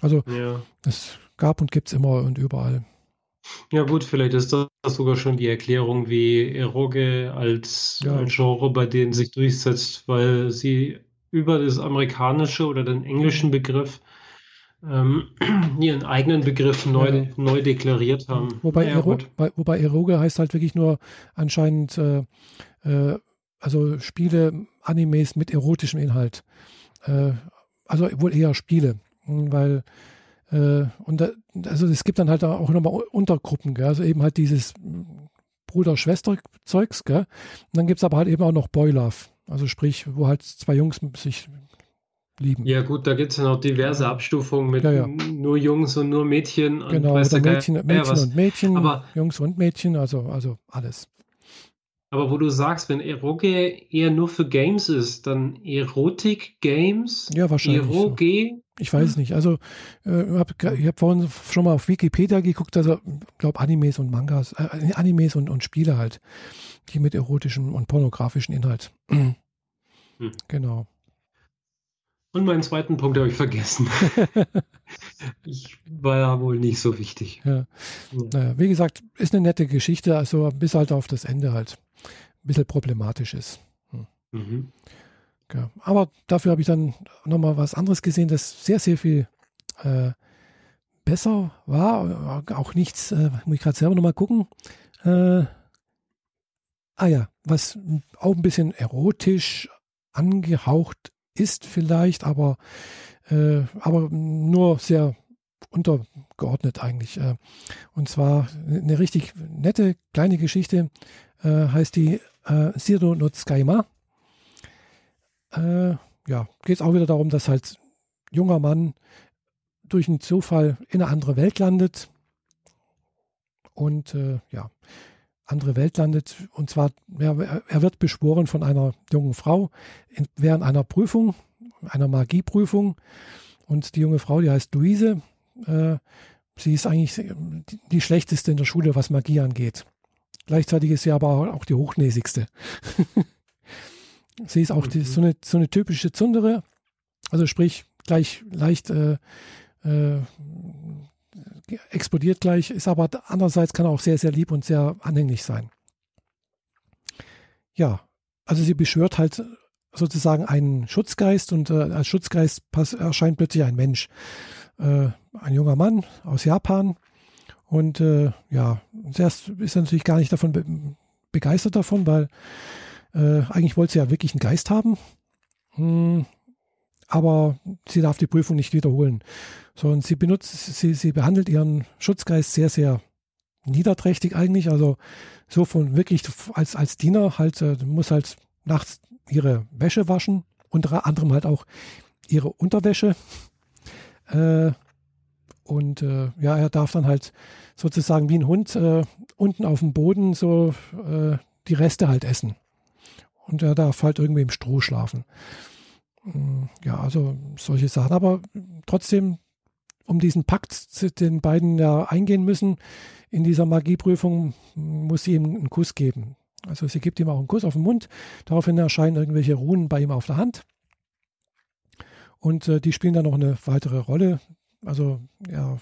also ja. es gab und gibt es immer und überall. Ja gut, vielleicht ist das sogar schon die Erklärung, wie Eroge als, ja. als Genre bei denen sich durchsetzt, weil sie über das amerikanische oder den englischen Begriff ähm, ihren eigenen Begriff neu, ja. neu deklariert haben. Wobei, ja, Ero, bei, wobei Eroge heißt halt wirklich nur anscheinend, äh, äh, also Spiele, Animes mit erotischem Inhalt. Äh, also wohl eher Spiele, weil äh, und da, also es gibt dann halt auch nochmal Untergruppen, gell? also eben halt dieses Bruder-Schwester-Zeugs, und dann gibt es aber halt eben auch noch Boy Love, also sprich, wo halt zwei Jungs sich lieben. Ja, gut, da gibt es ja noch diverse Abstufungen mit ja, ja. nur Jungs und nur Mädchen. Und genau, oder Mädchen, Mädchen und Mädchen, aber, Jungs und Mädchen, also, also alles. Aber wo du sagst, wenn Eroge eher nur für Games ist, dann Erotik-Games? Ja, wahrscheinlich. Eroge? So. Ich weiß nicht. Also, äh, hab, ich habe vorhin schon mal auf Wikipedia geguckt, also, ich glaube, Animes und Mangas, äh, Animes und, und Spiele halt, die mit erotischem und pornografischem Inhalt. hm. Genau. Und meinen zweiten Punkt habe ich vergessen. ich war ja wohl nicht so wichtig. Ja. ja. Naja, wie gesagt, ist eine nette Geschichte, also bis halt auf das Ende halt ein bisschen problematisch ist. Hm. Mhm. Ja. Aber dafür habe ich dann nochmal was anderes gesehen, das sehr, sehr viel äh, besser war. Auch nichts, äh, muss ich gerade selber nochmal gucken. Äh, ah ja, was auch ein bisschen erotisch angehaucht ist vielleicht, aber, äh, aber nur sehr untergeordnet eigentlich. Äh. Und zwar eine richtig nette kleine Geschichte äh, heißt die äh, Siro no. Äh, ja, geht es auch wieder darum, dass halt junger Mann durch einen Zufall in eine andere Welt landet und äh, ja, andere Welt landet. Und zwar, er, er wird beschworen von einer jungen Frau in, während einer Prüfung, einer Magieprüfung. Und die junge Frau, die heißt Luise. Äh, sie ist eigentlich die schlechteste in der Schule, was Magie angeht. Gleichzeitig ist sie aber auch die hochnäsigste. sie ist auch die, so, eine, so eine typische Zundere. Also sprich, gleich leicht äh, äh, explodiert gleich, ist aber andererseits kann auch sehr, sehr lieb und sehr anhänglich sein. Ja, also sie beschwört halt sozusagen einen Schutzgeist und äh, als Schutzgeist erscheint plötzlich ein Mensch. Äh, ein junger Mann aus Japan und äh, ja, zuerst ist er natürlich gar nicht davon be begeistert davon, weil äh, eigentlich wollte sie ja wirklich einen Geist haben. Hm, aber sie darf die Prüfung nicht wiederholen. So, sie benutzt, sie, sie behandelt ihren Schutzgeist sehr, sehr niederträchtig eigentlich. Also so von wirklich als, als Diener halt, äh, muss halt nachts ihre Wäsche waschen, unter anderem halt auch ihre Unterwäsche. Äh, und äh, ja, er darf dann halt sozusagen wie ein Hund äh, unten auf dem Boden so äh, die Reste halt essen. Und er darf halt irgendwie im Stroh schlafen. Mm, ja, also solche Sachen. Aber trotzdem, um diesen Pakt den beiden ja eingehen müssen, in dieser Magieprüfung muss sie ihm einen Kuss geben. Also sie gibt ihm auch einen Kuss auf den Mund. Daraufhin erscheinen irgendwelche Runen bei ihm auf der Hand. Und äh, die spielen dann noch eine weitere Rolle. Also ja,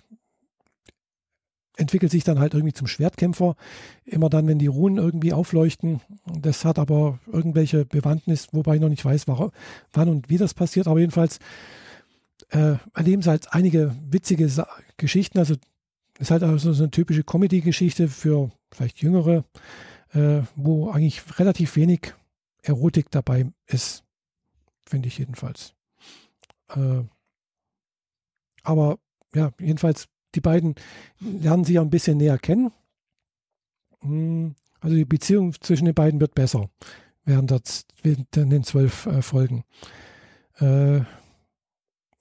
entwickelt sich dann halt irgendwie zum Schwertkämpfer. Immer dann, wenn die Runen irgendwie aufleuchten. Das hat aber irgendwelche Bewandtnis, wobei ich noch nicht weiß, wann und wie das passiert. Aber jedenfalls äh, erleben sie halt einige witzige Sa Geschichten. Also ist halt also so eine typische Comedy-Geschichte für vielleicht Jüngere, äh, wo eigentlich relativ wenig Erotik dabei ist. Finde ich jedenfalls. Äh, aber ja, jedenfalls, die beiden lernen sich ja ein bisschen näher kennen. Hm, also die Beziehung zwischen den beiden wird besser während, das, während den zwölf äh, Folgen. Äh,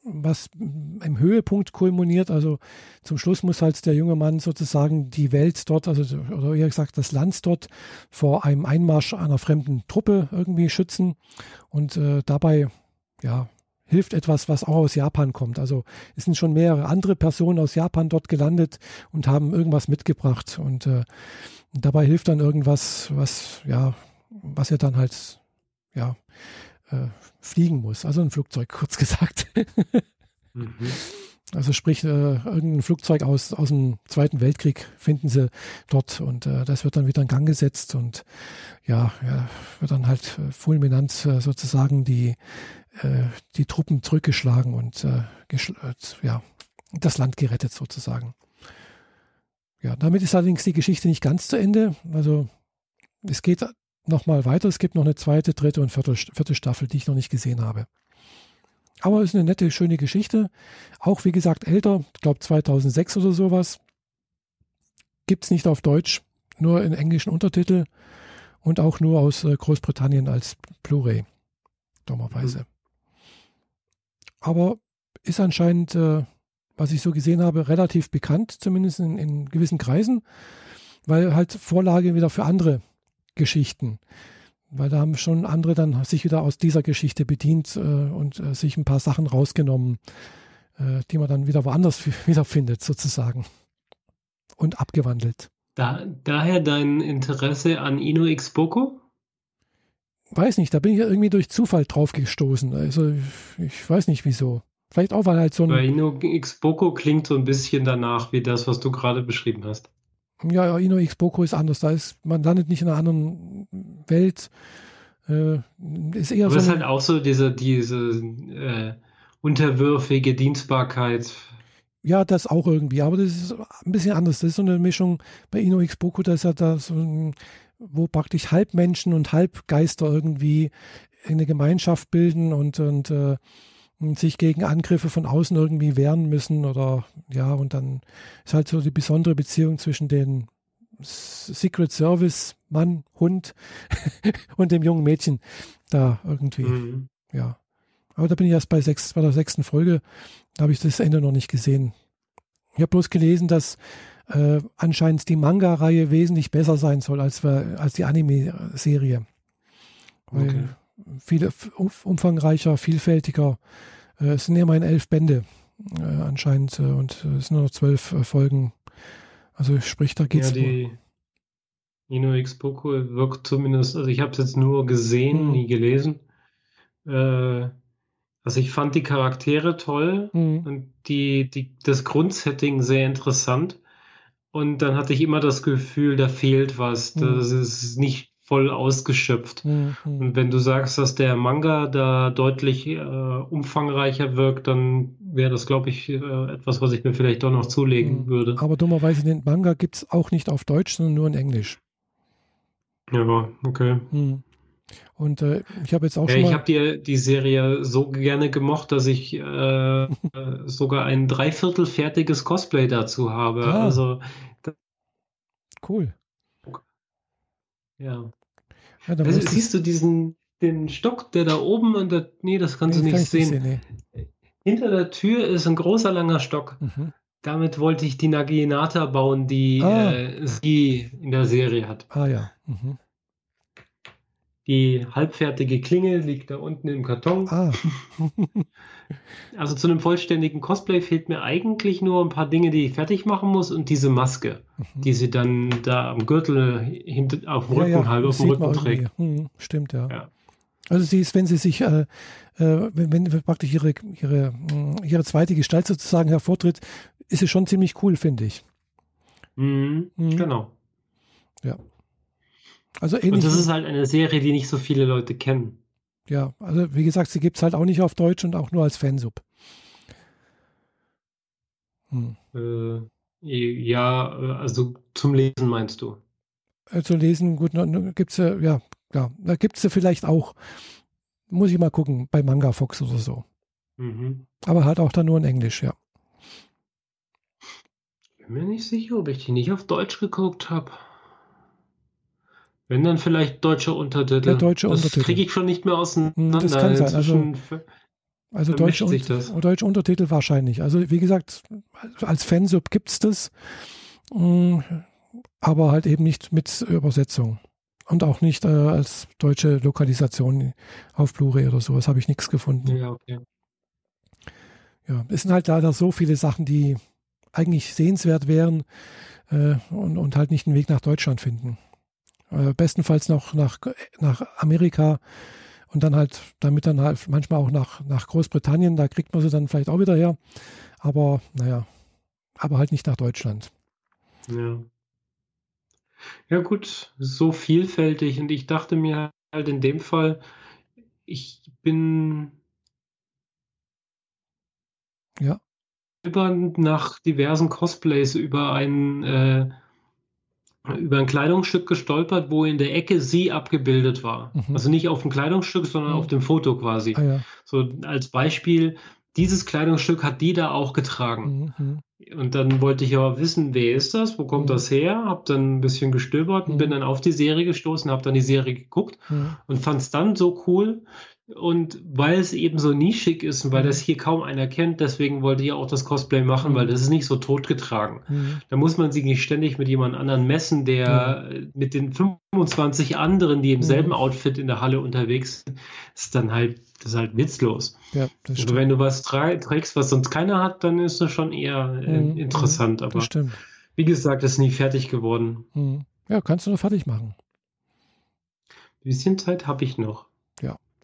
was im Höhepunkt kulminiert. Also zum Schluss muss halt der junge Mann sozusagen die Welt dort, also oder eher gesagt das Land dort vor einem Einmarsch einer fremden Truppe irgendwie schützen. Und äh, dabei, ja, hilft etwas, was auch aus Japan kommt. Also es sind schon mehrere andere Personen aus Japan dort gelandet und haben irgendwas mitgebracht. Und äh, dabei hilft dann irgendwas, was, ja, was er dann halt, ja, äh, fliegen muss. Also ein Flugzeug, kurz gesagt. mhm. Also sprich, äh, irgendein Flugzeug aus, aus dem Zweiten Weltkrieg finden sie dort und äh, das wird dann wieder in Gang gesetzt und ja, ja wird dann halt äh, fulminant äh, sozusagen die, die Truppen zurückgeschlagen und äh, ja, das Land gerettet sozusagen. Ja, damit ist allerdings die Geschichte nicht ganz zu Ende. Also es geht nochmal weiter. Es gibt noch eine zweite, dritte und vierte, vierte Staffel, die ich noch nicht gesehen habe. Aber es ist eine nette, schöne Geschichte. Auch wie gesagt älter, ich glaube 2006 oder sowas. Gibt es nicht auf Deutsch, nur in englischen Untertitel und auch nur aus äh, Großbritannien als Blu-ray. Dummerweise. Mhm. Aber ist anscheinend, äh, was ich so gesehen habe, relativ bekannt, zumindest in, in gewissen Kreisen, weil halt Vorlage wieder für andere Geschichten. Weil da haben schon andere dann sich wieder aus dieser Geschichte bedient äh, und äh, sich ein paar Sachen rausgenommen, äh, die man dann wieder woanders wiederfindet, sozusagen. Und abgewandelt. Da, daher dein Interesse an Ino X Boko? Weiß nicht, da bin ich irgendwie durch Zufall drauf gestoßen. Also ich, ich weiß nicht wieso. Vielleicht auch, weil halt so ein. Bei Ino X Boko klingt so ein bisschen danach wie das, was du gerade beschrieben hast. Ja, Ino X Boko ist anders. Da ist, man landet nicht in einer anderen Welt. Äh, ist eher Aber so. Es ist halt auch so diese, diese äh, unterwürfige Dienstbarkeit. Ja, das auch irgendwie, aber das ist ein bisschen anders. Das ist so eine Mischung bei Ino X Boko, da ist ja da so ein, wo praktisch Halbmenschen und Halbgeister irgendwie eine Gemeinschaft bilden und, und äh, sich gegen Angriffe von außen irgendwie wehren müssen oder ja, und dann ist halt so die besondere Beziehung zwischen den Secret Service Mann, Hund und dem jungen Mädchen da irgendwie. Mhm. Ja. Aber da bin ich erst bei, sechs, bei der sechsten Folge, da habe ich das Ende noch nicht gesehen. Ich habe bloß gelesen, dass äh, anscheinend die Manga-Reihe wesentlich besser sein soll als, als die Anime-Serie. Okay viel umfangreicher, vielfältiger. Äh, es sind immerhin elf Bände äh, anscheinend äh, und es sind nur noch zwölf äh, Folgen. Also sprich, da geht's. Ja, die Ino X Boko wirkt zumindest, also ich habe es jetzt nur gesehen, hm. nie gelesen. Äh, also ich fand die Charaktere toll hm. und die, die, das Grundsetting sehr interessant. Und dann hatte ich immer das Gefühl, da fehlt was. Hm. Das ist nicht voll ausgeschöpft. Mhm. Und wenn du sagst, dass der Manga da deutlich äh, umfangreicher wirkt, dann wäre das, glaube ich, äh, etwas, was ich mir vielleicht doch noch zulegen mhm. würde. Aber dummerweise den Manga gibt es auch nicht auf Deutsch, sondern nur in Englisch. Ja, okay. Mhm. Und äh, ich habe jetzt auch ja, schon. Ich habe die, die Serie so gerne gemocht, dass ich äh, sogar ein dreiviertel fertiges Cosplay dazu habe. Ah. Also, cool. Ja. Ja, also, siehst du diesen den Stock, der da oben und der, nee, das kannst nee, du nicht sehen. sehen nee. Hinter der Tür ist ein großer langer Stock. Mhm. Damit wollte ich die Naginata bauen, die ah. äh, sie in der Serie hat. Ah ja. Mhm. Die halbfertige Klinge liegt da unten im Karton. Ah. Also zu einem vollständigen Cosplay fehlt mir eigentlich nur ein paar Dinge, die ich fertig machen muss und diese Maske, Mhm. die sie dann da am Gürtel hinter, auf dem Rücken, ja, ja, halb auf dem Rücken trägt. Hm, stimmt, ja. Ja. Also sie ist, wenn sie sich, äh, äh, wenn, wenn praktisch ihre, ihre, mh, ihre zweite Gestalt sozusagen hervortritt, ist sie schon ziemlich cool, finde ich. Mhm, Mhm. Genau. Also Und ähnlich. das ist halt eine Serie, die nicht so viele Leute kennen. Ja, also wie gesagt, sie gibt es halt auch nicht auf Deutsch und auch nur als Fansub. Hm. Äh, ja, äh, also zum Lesen meinst du? Äh, zu lesen, gut, gibt es ja, ja, ja, da gibt es ja vielleicht auch, muss ich mal gucken, bei Manga Fox oder so. Mhm. Aber halt auch dann nur in Englisch, ja. Bin mir nicht sicher, ob ich die nicht auf Deutsch geguckt habe. Wenn dann vielleicht deutsche Untertitel. Ja, deutsche das Untertitel. kriege ich schon nicht mehr auseinander. Hm, das kann sein, also- Also deutsche, und, deutsche Untertitel wahrscheinlich. Also wie gesagt, als Fansub gibt es das, mh, aber halt eben nicht mit Übersetzung. Und auch nicht äh, als deutsche Lokalisation auf Blu-ray oder sowas habe ich nichts gefunden. ja, okay. Ja, es sind halt leider so viele Sachen, die eigentlich sehenswert wären äh, und, und halt nicht einen Weg nach Deutschland finden. Äh, bestenfalls noch nach, nach Amerika und dann halt, damit dann halt manchmal auch nach, nach Großbritannien, da kriegt man sie dann vielleicht auch wieder her. Aber naja, aber halt nicht nach Deutschland. Ja. Ja, gut, so vielfältig. Und ich dachte mir halt in dem Fall, ich bin Ja. über nach diversen Cosplays über ein, äh, über ein Kleidungsstück gestolpert, wo in der Ecke sie abgebildet war. Mhm. Also nicht auf dem Kleidungsstück, sondern Mhm. auf dem Foto quasi. Ah ja. So als Beispiel, dieses Kleidungsstück hat die da auch getragen. Mhm, mhm. Und dann wollte ich aber wissen, wer ist das, wo kommt Mhm. das her? Hab dann ein bisschen gestöbert und Mhm. bin dann auf die Serie gestoßen, habe dann die Serie geguckt Mhm. und fand es dann so cool. Und weil es eben so nischig ist und weil Mhm. das hier kaum einer kennt, deswegen wollte ich auch das Cosplay machen, Mhm. weil das ist nicht so totgetragen. Mhm. Da muss man sich nicht ständig mit jemand anderen messen, der äh, mit den 25 anderen, die im Mhm. selben Outfit in der Halle unterwegs sind, ist dann halt, das ist halt witzlos. Ja, das Also wenn du was tra- trägst, was sonst keiner hat, dann ist das schon eher äh, Mhm, interessant. Aber Das wie gesagt, ist nie fertig geworden. Mhm. Ja, kannst du nur fertig machen. Ein bisschen Zeit habe ich noch.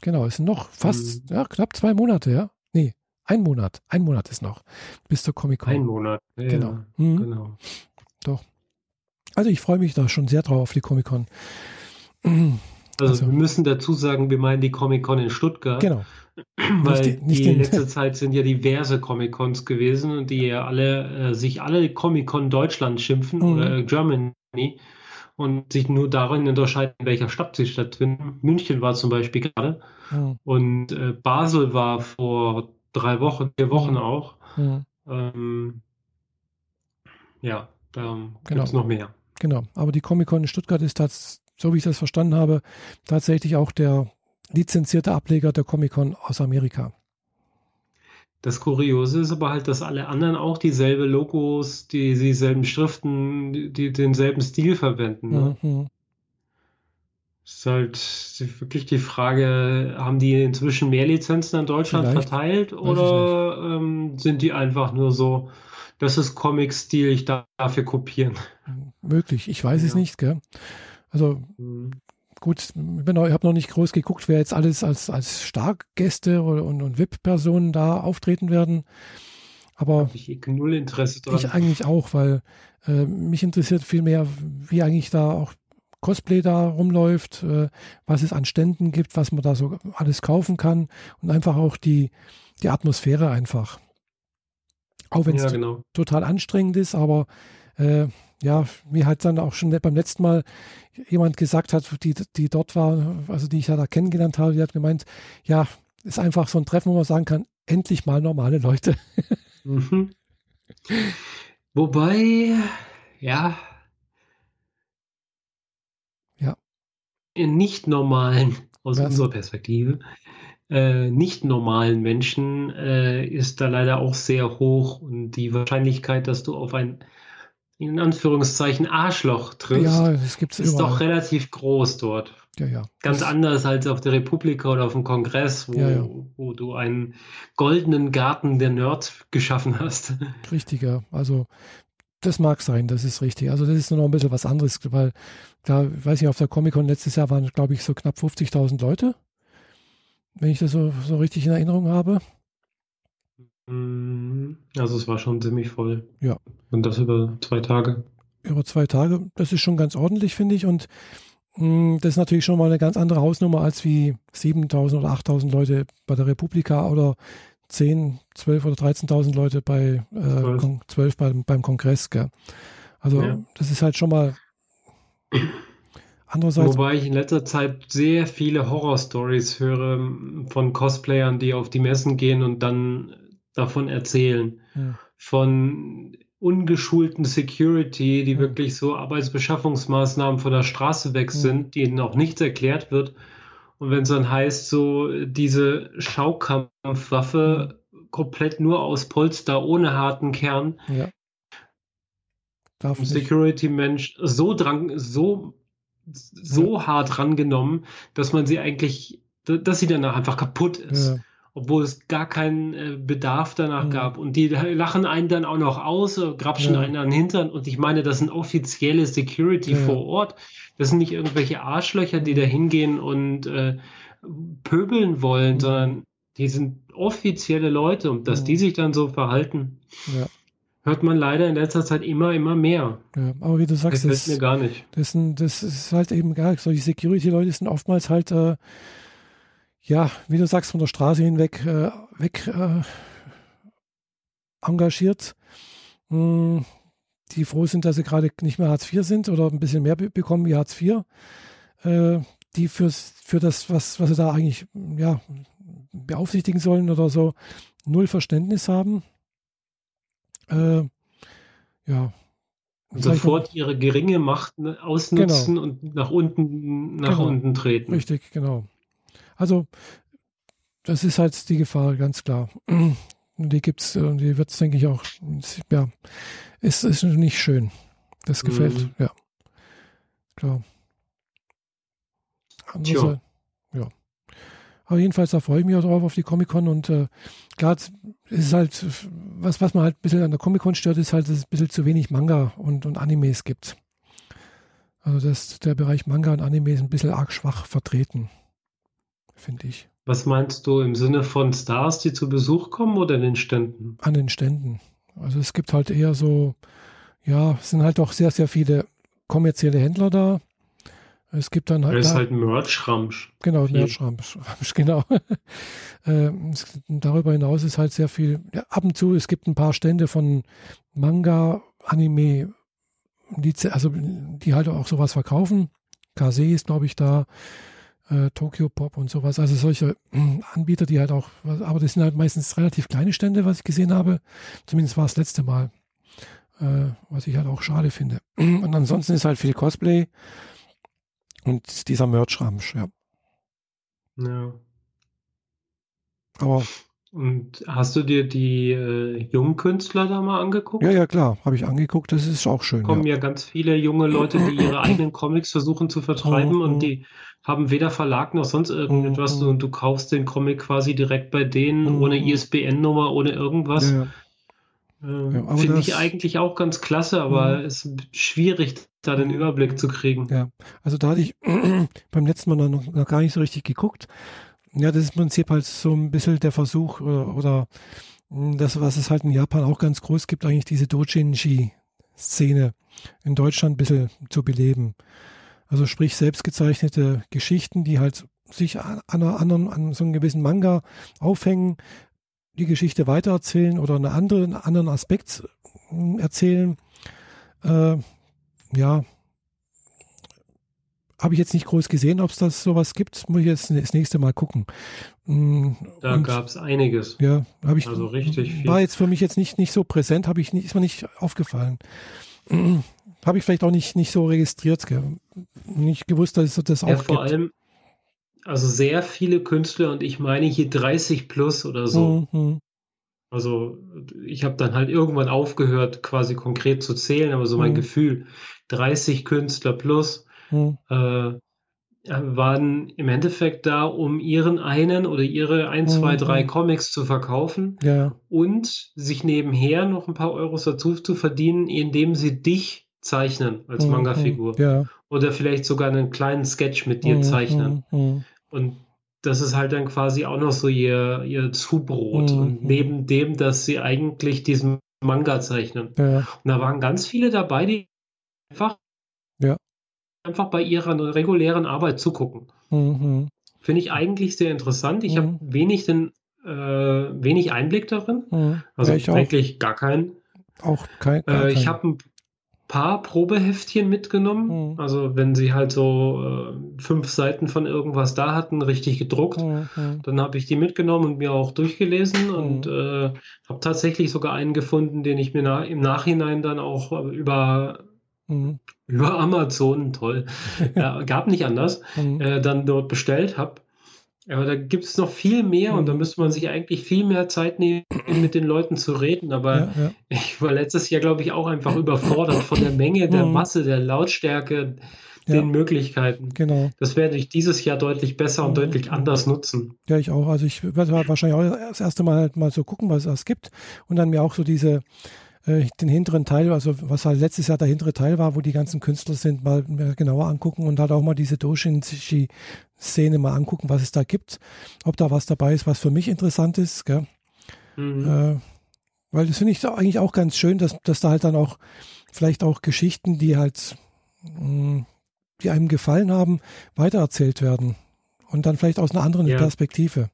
Genau, es sind noch fast, Mhm. ja, knapp zwei Monate, ja. Nee, ein Monat. Ein Monat ist noch bis zur Comic-Con. Ein Monat. Ja, Genau. Mhm. genau. Also ich freue mich da schon sehr drauf auf die Comic-Con. Also, Also- wir müssen dazu sagen, wir meinen die Comic-Con in Stuttgart, Genau. weil Nicht die- nicht die letzte Zeit sind ja diverse Comic-Cons gewesen und die ja alle äh, sich alle Comic-Con Deutschland schimpfen Mhm. oder Germany und sich nur darin unterscheiden, in welcher Stadt sie stattfinden. München war zum Beispiel gerade Mhm. und äh, Basel war vor drei Wochen, vier Wochen auch. Mhm. Ähm, ja, da Genau. gibt es noch mehr. Genau. Aber die Comic-Con in Stuttgart ist tats so wie ich das verstanden habe, tatsächlich auch der lizenzierte Ableger der Comic-Con aus Amerika. Das Kuriose ist aber halt, dass alle anderen auch dieselbe Logos, die dieselben Schriften, die, die denselben Stil verwenden. Ne? Mhm. Ist halt wirklich die Frage, haben die inzwischen mehr Lizenzen an Deutschland Vielleicht. verteilt oder ähm, sind die einfach nur so, das ist Comic-Stil, ich darf dafür kopieren? Möglich. Ich weiß es Ja. nicht, gell? Also Hm. Gut, ich bin noch- ich habe noch nicht groß geguckt, wer jetzt alles als, als Starkgäste oder, und, und VIP-Personen da auftreten werden. Aber Hab ich null Interesse dran. ich eigentlich auch, weil äh, mich interessiert viel mehr, wie eigentlich da auch Cosplay da rumläuft, äh, was es an Ständen gibt, was man da so alles kaufen kann und einfach auch die, die Atmosphäre einfach. Auch wenn es ja, genau. total anstrengend ist, aber äh, ja, wie halt dann auch schon beim letzten Mal jemand gesagt hat, die, die dort war, also die ich ja da kennengelernt habe, die hat gemeint, ja, ist einfach so ein Treffen, wo man sagen kann, endlich mal normale Leute. Mhm. Wobei, ja. Ja. In nicht normalen, aus Was? unserer Perspektive, äh, nicht normalen Menschen äh, ist da leider auch sehr hoch und die Wahrscheinlichkeit, dass du auf ein in Anführungszeichen Arschloch triffst, Ja, das gibt es ist doch überall. relativ groß dort. Ja, ja. Ganz Das- anders als auf der Republika oder auf dem Kongress, wo, Ja, ja. wo du einen goldenen Garten der Nerds geschaffen hast. Richtiger. Also das mag sein, das ist richtig. Also das ist nur noch ein bisschen was anderes, weil da, weiß ich, auf der Comic-Con letztes Jahr waren, glaube ich, so knapp 50.000 Leute, wenn ich das so, so richtig in Erinnerung habe. Mm, Also es war schon ziemlich voll. Ja. Und das über zwei Tage. Über zwei Tage. Das ist schon ganz ordentlich, finde ich. Und mh, das ist natürlich schon mal eine ganz andere Hausnummer als wie 7.000 oder 8.000 Leute bei der Republika oder 10, 12 oder 13.000 Leute bei äh, 12. Kon 12 beim, beim Kongress. Gell? Also Ja. das ist halt schon mal andererseits Wobei ich in letzter Zeit sehr viele Horror-Stories höre mm, von Cosplayern, die auf die Messen gehen und dann davon erzählen. Ja. Von ungeschulten Security, die Ja. wirklich so Arbeitsbeschaffungsmaßnahmen von der Straße weg Ja. sind, denen auch nichts erklärt wird. Und wenn es dann heißt, so diese Schaukampfwaffe komplett nur aus Polster ohne harten Kern, Ja. Security-Mensch so dran, so, so hart rangenommen, dass man sie eigentlich, dass sie danach einfach kaputt ist. Ja, Obwohl es gar keinen äh, Bedarf danach Mhm. gab. Und die lachen einen dann auch noch aus, äh, grapschen Ja. einen an den Hintern. Und ich meine, das sind offizielle Security Ja, vor Ort. Das sind nicht irgendwelche Arschlöcher, die da hingehen und äh, pöbeln wollen, Mhm. sondern die sind offizielle Leute. Und dass Mhm. die sich dann so verhalten, ja, hört man leider in letzter Zeit immer, immer mehr. Aber wie du sagst, Gefällt das, mir gar nicht. das, sind, das ist halt eben gar solche Security-Leute sind oftmals halt, äh, ja, wie du sagst, von der Straße hinweg äh, weg äh, engagiert, mh, die froh sind, dass sie gerade nicht mehr Hartz IV sind oder ein bisschen mehr be bekommen wie Hartz IV, äh, die fürs, für das, was, was sie da eigentlich ja, beaufsichtigen sollen oder so, null Verständnis haben. Äh, ja. Sofort ihre geringe Macht ne, ausnutzen und nach unten, nach Genau. unten treten. Richtig, genau. Also, das ist halt die Gefahr, ganz klar. Und die gibt's, und die wird es, denke ich, auch, ja, ist, ist nicht schön. Das gefällt, Mhm. ja. Klar. Andererseits- ja. Aber jedenfalls, da freue ich mich auch drauf auf die Comic-Con und äh, gerade ist es halt, was, was man halt ein bisschen an der Comic-Con stört, ist halt, dass es ein bisschen zu wenig Manga und, und Animes gibt. Also dass der Bereich Manga und Anime ist ein bisschen arg schwach vertreten, finde ich, Was meinst du im Sinne von Stars, die zu Besuch kommen oder in den Ständen? an den Ständen. Also es gibt halt eher so, ja, es sind halt auch sehr, sehr viele kommerzielle Händler da. Es gibt dann Da halt, ist da, halt Merch-Ramsch. genau. Merchramsch, genau. ähm, darüber hinaus ist halt sehr viel, ja, ab und zu, es gibt ein paar Stände von Manga, Anime, Lize- also die halt auch sowas verkaufen. Kase ist, glaube ich, da, äh, Tokyo Pop und sowas. Also solche äh, Anbieter, die halt auch, aber das sind halt meistens relativ kleine Stände, was ich gesehen habe. Zumindest war es das letzte Mal. Äh, was ich halt auch schade finde. Und ansonsten ist halt viel Cosplay und dieser Merch-Ramsch, ja. Ja. Aber Und hast du dir die äh, jungen Künstler da mal angeguckt? ja, ja, klar, habe ich angeguckt. Das ist auch schön. kommen Ja. ja ganz viele junge Leute, die ihre eigenen Comics versuchen zu vertreiben Mhm. und die haben weder Verlag noch sonst irgendetwas Mhm. und du kaufst den Comic quasi direkt bei denen, Mhm. ohne ISBN-Nummer, ohne irgendwas. Ja, ja. Ähm, Ja, aber Finde ich eigentlich auch ganz klasse, aber Mhm. es ist schwierig, da den Überblick zu kriegen. Ja, also da hatte ich beim letzten Mal noch, noch gar nicht so richtig geguckt. Ja, das ist im Prinzip halt so ein bisschen der Versuch oder, oder mh, das, was es halt in Japan auch ganz groß gibt, eigentlich diese Dojinshi-Szene in Deutschland ein bisschen zu beleben. Also sprich selbstgezeichnete Geschichten, die halt sich an, einer anderen, an so einem gewissen Manga aufhängen, die Geschichte weitererzählen oder eine andere, einen anderen Aspekt mh, erzählen. Äh, ja, habe ich jetzt nicht groß gesehen, ob es das sowas gibt. Muss ich jetzt das nächste Mal gucken. Mm, Da gab es einiges. ja, habe ich. Also richtig viel. War jetzt für mich jetzt nicht, nicht so präsent, habe ich nicht, ist mir nicht aufgefallen. Habe ich vielleicht auch nicht, nicht so registriert, nicht gewusst, dass es das auch Ja, vor gibt. allem, also sehr viele Künstler und ich meine hier 30 plus oder so. Mhm, Also ich habe dann halt irgendwann aufgehört, quasi konkret zu zählen, aber so mein Mhm. Gefühl, 30 Künstler plus, mhm, äh, waren im Endeffekt da, um ihren einen oder ihre ein, zwei, Mhm. drei Comics zu verkaufen Ja, und sich nebenher noch ein paar Euros dazu zu verdienen, indem sie dich zeichnen als Mhm, Manga-Figur. Ja. Oder vielleicht sogar einen kleinen Sketch mit dir Mhm, zeichnen. mhm, Und das ist halt dann quasi auch noch so ihr, ihr Zubrot. Und neben dem, dass sie eigentlich diesen Manga zeichnen. Ja, Und da waren ganz viele dabei, die einfach, Ja. einfach bei ihrer regulären Arbeit zugucken. mhm, Finde ich eigentlich sehr interessant. Ich Mhm. habe wenig, den, äh, wenig Einblick darin. mhm. Also ja, ich auch. eigentlich gar keinen. Auch kein. gar Äh, ich habe ein paar Probeheftchen mitgenommen. Mhm. Also wenn sie halt so äh, fünf Seiten von irgendwas da hatten, richtig gedruckt. Mhm, mhm. Dann habe ich die mitgenommen und mir auch durchgelesen Mhm. und äh, habe tatsächlich sogar einen gefunden, den ich mir na im Nachhinein dann auch äh, über, Mhm, über Amazon, toll, äh, gab nicht anders, mhm. äh, dann dort bestellt habe. Aber da gibt es noch viel mehr und da Mhm. müsste man sich eigentlich viel mehr Zeit nehmen, mit den Leuten zu reden. Aber Ja, ja. ich war letztes Jahr, glaube ich, auch einfach überfordert von der Menge, der Mhm. Masse, der Lautstärke, Ja. den Möglichkeiten. Genau. Das werde ich dieses Jahr deutlich besser und Mhm. deutlich anders nutzen. Ja, ich auch. Also ich werde wahrscheinlich auch das erste Mal halt mal so gucken, was es gibt und dann mir auch so diese äh, den hinteren Teil, also was halt letztes Jahr der hintere Teil war, wo die ganzen Künstler sind, mal genauer angucken und halt auch mal diese Doshinshi-Szene mal angucken, was es da gibt, ob da was dabei ist, was für mich interessant ist, gell? Mhm. Äh, weil das finde ich eigentlich auch ganz schön, dass, dass da halt dann auch vielleicht auch Geschichten, die halt, mh, die einem gefallen haben, weitererzählt werden. Und dann vielleicht aus einer anderen Ja. Perspektive.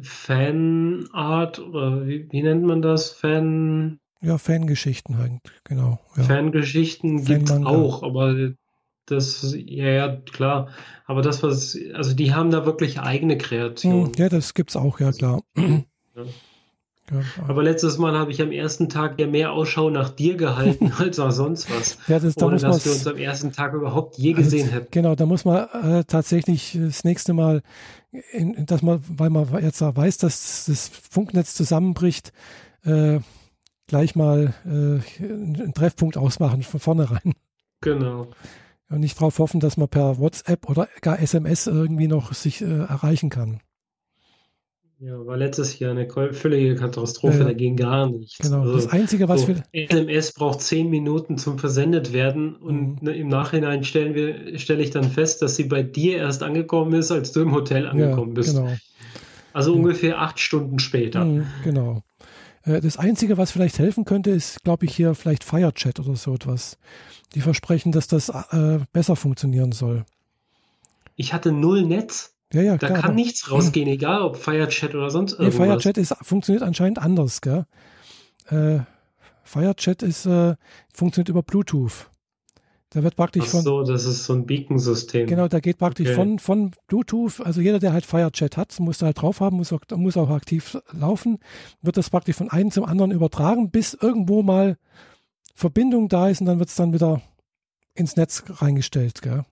Fanart oder wie, wie nennt man das? Fan, Ja, Fangeschichten halt, genau. Ja. Fangeschichten gibt es auch, aber das, ja, ja, klar. Aber das, was, also die haben da wirklich eigene Kreation. Hm, ja, das gibt's auch, ja klar. Ja, Aber letztes Mal habe ich am ersten Tag ja mehr Ausschau nach dir gehalten als nach sonst was. ja das, da Ohne dass wir uns am ersten Tag überhaupt je gesehen hätten. Genau, da muss man äh, tatsächlich das nächste Mal, in, dass man, weil man jetzt weiß, dass das Funknetz zusammenbricht, äh, gleich mal äh, einen Treffpunkt ausmachen von vornherein. Genau. Und nicht darauf hoffen, dass man per WhatsApp oder gar SMS irgendwie noch sich äh, erreichen kann. Ja, war letztes Jahr eine völlige Katastrophe, Ja, ja. da ging gar nichts. Genau. Also, das Einzige, was so, wir. SMS braucht zehn Minuten zum versendet werden und Mhm. ne, im Nachhinein stellen wir, stelle ich dann fest, dass sie bei dir erst angekommen ist, als du im Hotel Ja, angekommen bist. genau. Also Mhm. ungefähr acht Stunden später. Mhm, genau. Äh, Das Einzige, was vielleicht helfen könnte, ist, glaube ich, hier vielleicht Firechat oder so etwas. Die versprechen, dass das äh, besser funktionieren soll. Ich hatte null Netz. Ja, ja, Da klar. kann aber- nichts rausgehen, egal ob Firechat oder sonst Nee, irgendwas. Firechat ist, funktioniert anscheinend anders, gell? Äh, Firechat ist, äh, funktioniert über Bluetooth. Da wird praktisch Ach von, so, das ist so ein Beacon-System. genau, da geht praktisch Okay. von, von Bluetooth, also jeder, der halt Firechat hat, muss da halt drauf haben, muss auch, muss auch aktiv laufen, wird das praktisch von einem zum anderen übertragen, bis irgendwo mal Verbindung da ist und dann wird es dann wieder ins Netz reingestellt, gell?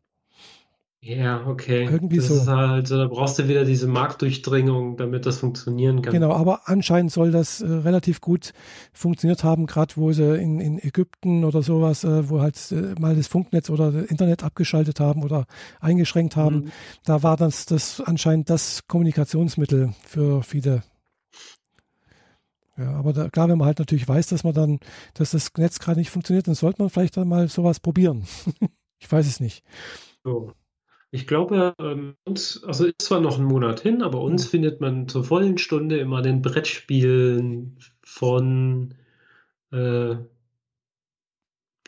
Ja, okay. Irgendwie das so. Ist halt, da brauchst du wieder diese Marktdurchdringung, damit das funktionieren kann. Genau, aber anscheinend soll das äh, relativ gut funktioniert haben, gerade wo sie in, in Ägypten oder sowas, äh, wo halt äh, mal das Funknetz oder das Internet abgeschaltet haben oder eingeschränkt haben. Mhm. Da war das, das anscheinend das Kommunikationsmittel für viele. Ja, aber da, klar, wenn man halt natürlich weiß, dass man dann, dass das Netz gerade nicht funktioniert, dann sollte man vielleicht dann mal sowas probieren. ich weiß es nicht. So. Ich glaube, ähm, uns, also ist zwar noch ein Monat hin, aber uns Mhm. findet man zur vollen Stunde immer den Brettspielen von, äh,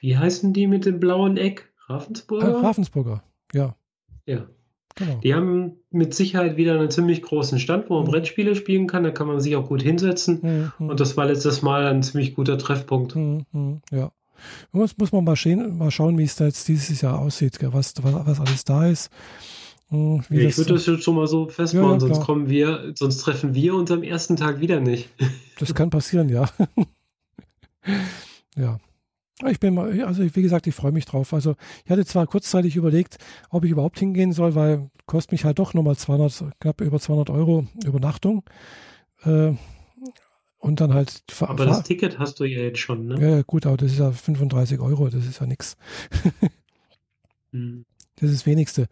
wie heißen die mit dem blauen Eck? Äh, Ravensburger? Ravensburger, ja, ja. genau. Die haben mit Sicherheit wieder einen ziemlich großen Stand, wo man Mhm. Brettspiele spielen kann. Da kann man sich auch gut hinsetzen. Mhm, mhm. Und das war letztes Mal ein ziemlich guter Treffpunkt. Hm, hm, ja. Muss, muss man mal, schön, mal schauen, wie es da jetzt dieses Jahr aussieht, gell, was, was, alles da ist. Hm, wie ich würde das jetzt schon mal so festmachen, Ja, ja, sonst kommen wir, sonst treffen wir uns am ersten Tag wieder nicht. das kann passieren, ja. ja. Ich bin mal, also wie gesagt, ich freue mich drauf. Also ich hatte zwar kurzzeitig überlegt, ob ich überhaupt hingehen soll, weil kostet mich halt doch nochmal 200, knapp über 200 Euro Übernachtung. Äh, und dann halt Aber das Ticket hast du ja jetzt schon, ne? Ja, ja, gut, aber das ist ja 35 Euro, das ist ja nichts. Hm. Das ist das Wenigste.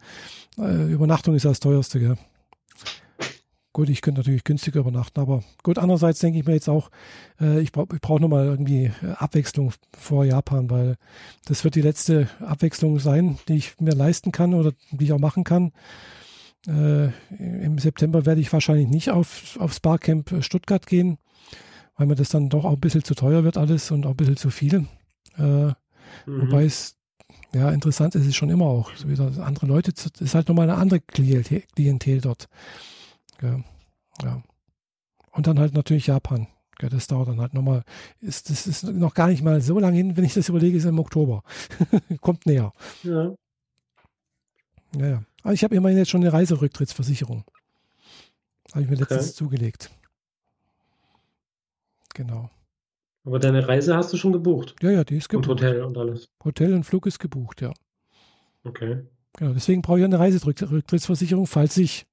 Äh, Übernachtung ist das teuerste, gell? Gut, ich könnte natürlich günstiger übernachten, aber gut, andererseits denke ich mir jetzt auch, äh, ich, brauche ich brauche nochmal irgendwie äh, Abwechslung vor Japan, weil das wird die letzte Abwechslung sein, die ich mir leisten kann oder die ich auch machen kann. Äh, Im September werde ich wahrscheinlich nicht auf, aufs Barcamp Stuttgart gehen, weil mir das dann doch auch ein bisschen zu teuer wird alles und auch ein bisschen zu viel. Äh, mhm. Wobei es ja interessant ist, ist schon immer auch. So wieder andere Leute, ist halt nochmal eine andere Klientel, Klientel dort. Ja, ja. Und dann halt natürlich Japan. Ja, das dauert dann halt nochmal. Ist, das ist noch gar nicht mal so lange hin, wenn ich das überlege, ist im Oktober. Kommt näher. Ja. Ja, ja. Aber ich habe immerhin jetzt schon eine Reiserücktrittsversicherung. Habe ich mir okay. letztens zugelegt. Genau. Aber deine Reise hast du schon gebucht? Ja, ja, die ist gebucht. Und Hotel und alles? Hotel und Flug ist gebucht, ja. Okay. Genau, deswegen brauche ich eine Reiserücktrittsversicherung, falls ich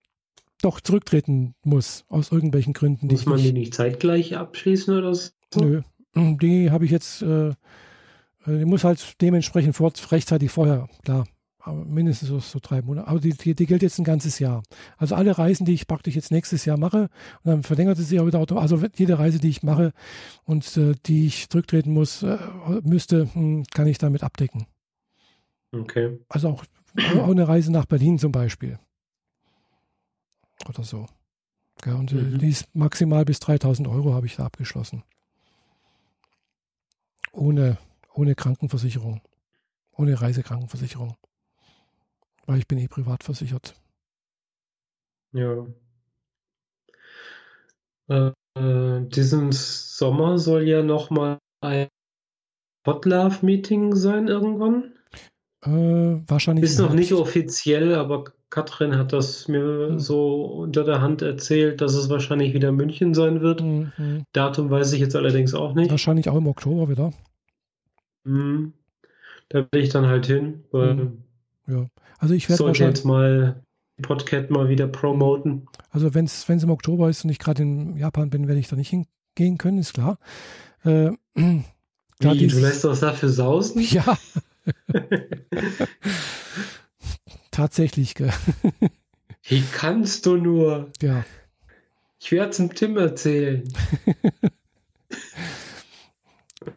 doch zurücktreten muss, aus irgendwelchen Gründen. Muss man die nicht zeitgleich abschließen oder so? Nö, die habe ich jetzt, äh, äh, die muss halt dementsprechend vor, rechtzeitig vorher, klar, mindestens so, so, drei Monate. Aber die, die, die, gilt jetzt ein ganzes Jahr. Also alle Reisen, die ich praktisch jetzt nächstes Jahr mache, und dann verlängert es sich auch wieder automatisch. Also jede Reise, die ich mache und äh, die ich zurücktreten muss, äh, müsste, hm, kann ich damit abdecken. Okay. Also auch, auch eine Reise nach Berlin zum Beispiel oder so. Ja, und äh, mhm. die ist maximal bis 3000 Euro habe ich da abgeschlossen. Ohne, ohne Krankenversicherung. Ohne Reisekrankenversicherung. Weil ich bin eh privat versichert. Ja. Äh, diesen Sommer soll ja nochmal ein Hotlove-Meeting sein irgendwann. Äh, wahrscheinlich. Ist noch nicht offiziell, aber Katrin hat das mir mhm. so unter der Hand erzählt, dass es wahrscheinlich wieder München sein wird. Mhm. Datum weiß ich jetzt allerdings auch nicht. Wahrscheinlich auch im Oktober wieder. Mhm. Da will ich dann halt hin. Mhm. Ja. Also ich werde wahrscheinlich jetzt mal Podcat mal wieder promoten. Also wenn es im Oktober ist und ich gerade in Japan bin, werde ich da nicht hingehen können, ist klar. Äh, Wie, du lässt das dafür sausen? Ja. Tatsächlich. Wie kannst du nur? Ja. Ich werde zum Tim erzählen.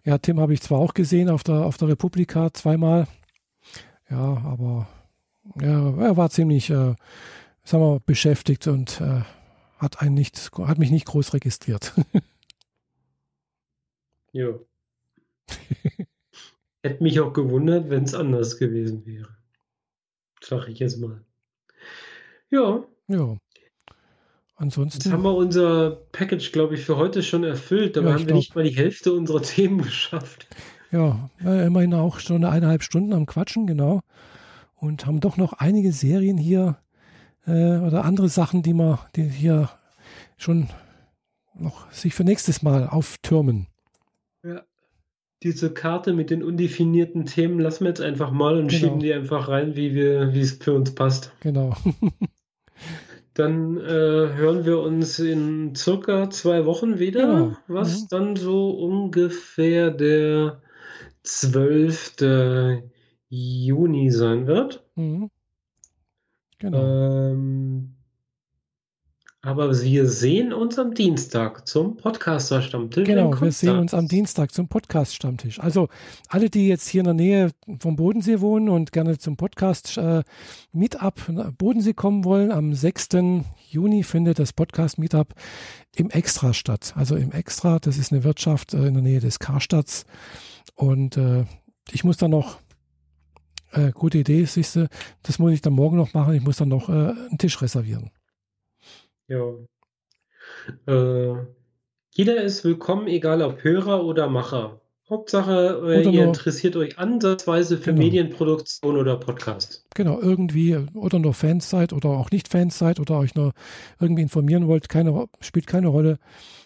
ja, Tim habe ich zwar auch gesehen auf der, auf der Republika zweimal. Ja, aber ja, er war ziemlich, äh, sagen wir, beschäftigt und äh, hat, einen nicht, hat mich nicht groß registriert. ja. Hätte mich auch gewundert, wenn es anders gewesen wäre sag ich jetzt mal. Ja. Ja. Ansonsten. Jetzt haben wir unser Package, glaube ich, für heute schon erfüllt. Dabei ja, haben wir glaub, nicht mal die Hälfte unserer Themen geschafft. Ja, immerhin auch schon eineinhalb Stunden am Quatschen, genau. Und haben doch noch einige Serien hier äh, oder andere Sachen, die wir die hier schon noch sich für nächstes Mal auftürmen. Ja diese Karte mit den undefinierten Themen lassen wir jetzt einfach mal und genau. schieben die einfach rein, wie wir, wie es für uns passt. Genau. Dann äh, hören wir uns in circa zwei Wochen wieder, genau. was mhm. dann so ungefähr der 12. Juni sein wird. Mhm. Genau. Ähm, aber wir sehen uns am Dienstag zum Podcaster-Stammtisch. Genau, wir sehen uns am Dienstag zum Podcast-Stammtisch. Also alle, die jetzt hier in der Nähe vom Bodensee wohnen und gerne zum Podcast-Meetup äh, Bodensee kommen wollen, am 6. Juni findet das Podcast-Meetup im Extra statt. Also im Extra, das ist eine Wirtschaft äh, in der Nähe des Karstadts. Und äh, ich muss dann noch äh, gute Idee, siehst du, das muss ich dann morgen noch machen. Ich muss dann noch äh, einen Tisch reservieren. Ja. Äh, jeder ist willkommen, egal ob Hörer oder Macher. Hauptsache, äh, ihr nur, interessiert euch ansatzweise für genau. Medienproduktion oder Podcast. Genau, irgendwie oder nur Fans seid oder auch nicht Fans seid oder euch nur irgendwie informieren wollt, keine, spielt keine Rolle.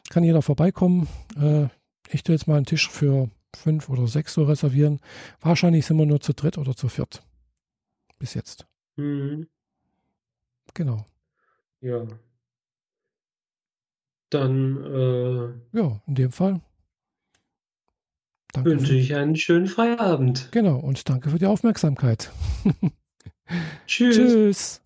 Kann jeder vorbeikommen. Äh, ich tue jetzt mal einen Tisch für fünf oder sechs so reservieren. Wahrscheinlich sind wir nur zu dritt oder zu viert. Bis jetzt. Mhm. Genau. Ja. Dann, äh, ja, in dem Fall. Danke wünsche ich einen schönen Feierabend. Genau, und danke für die Aufmerksamkeit. Tschüss. Tschüss.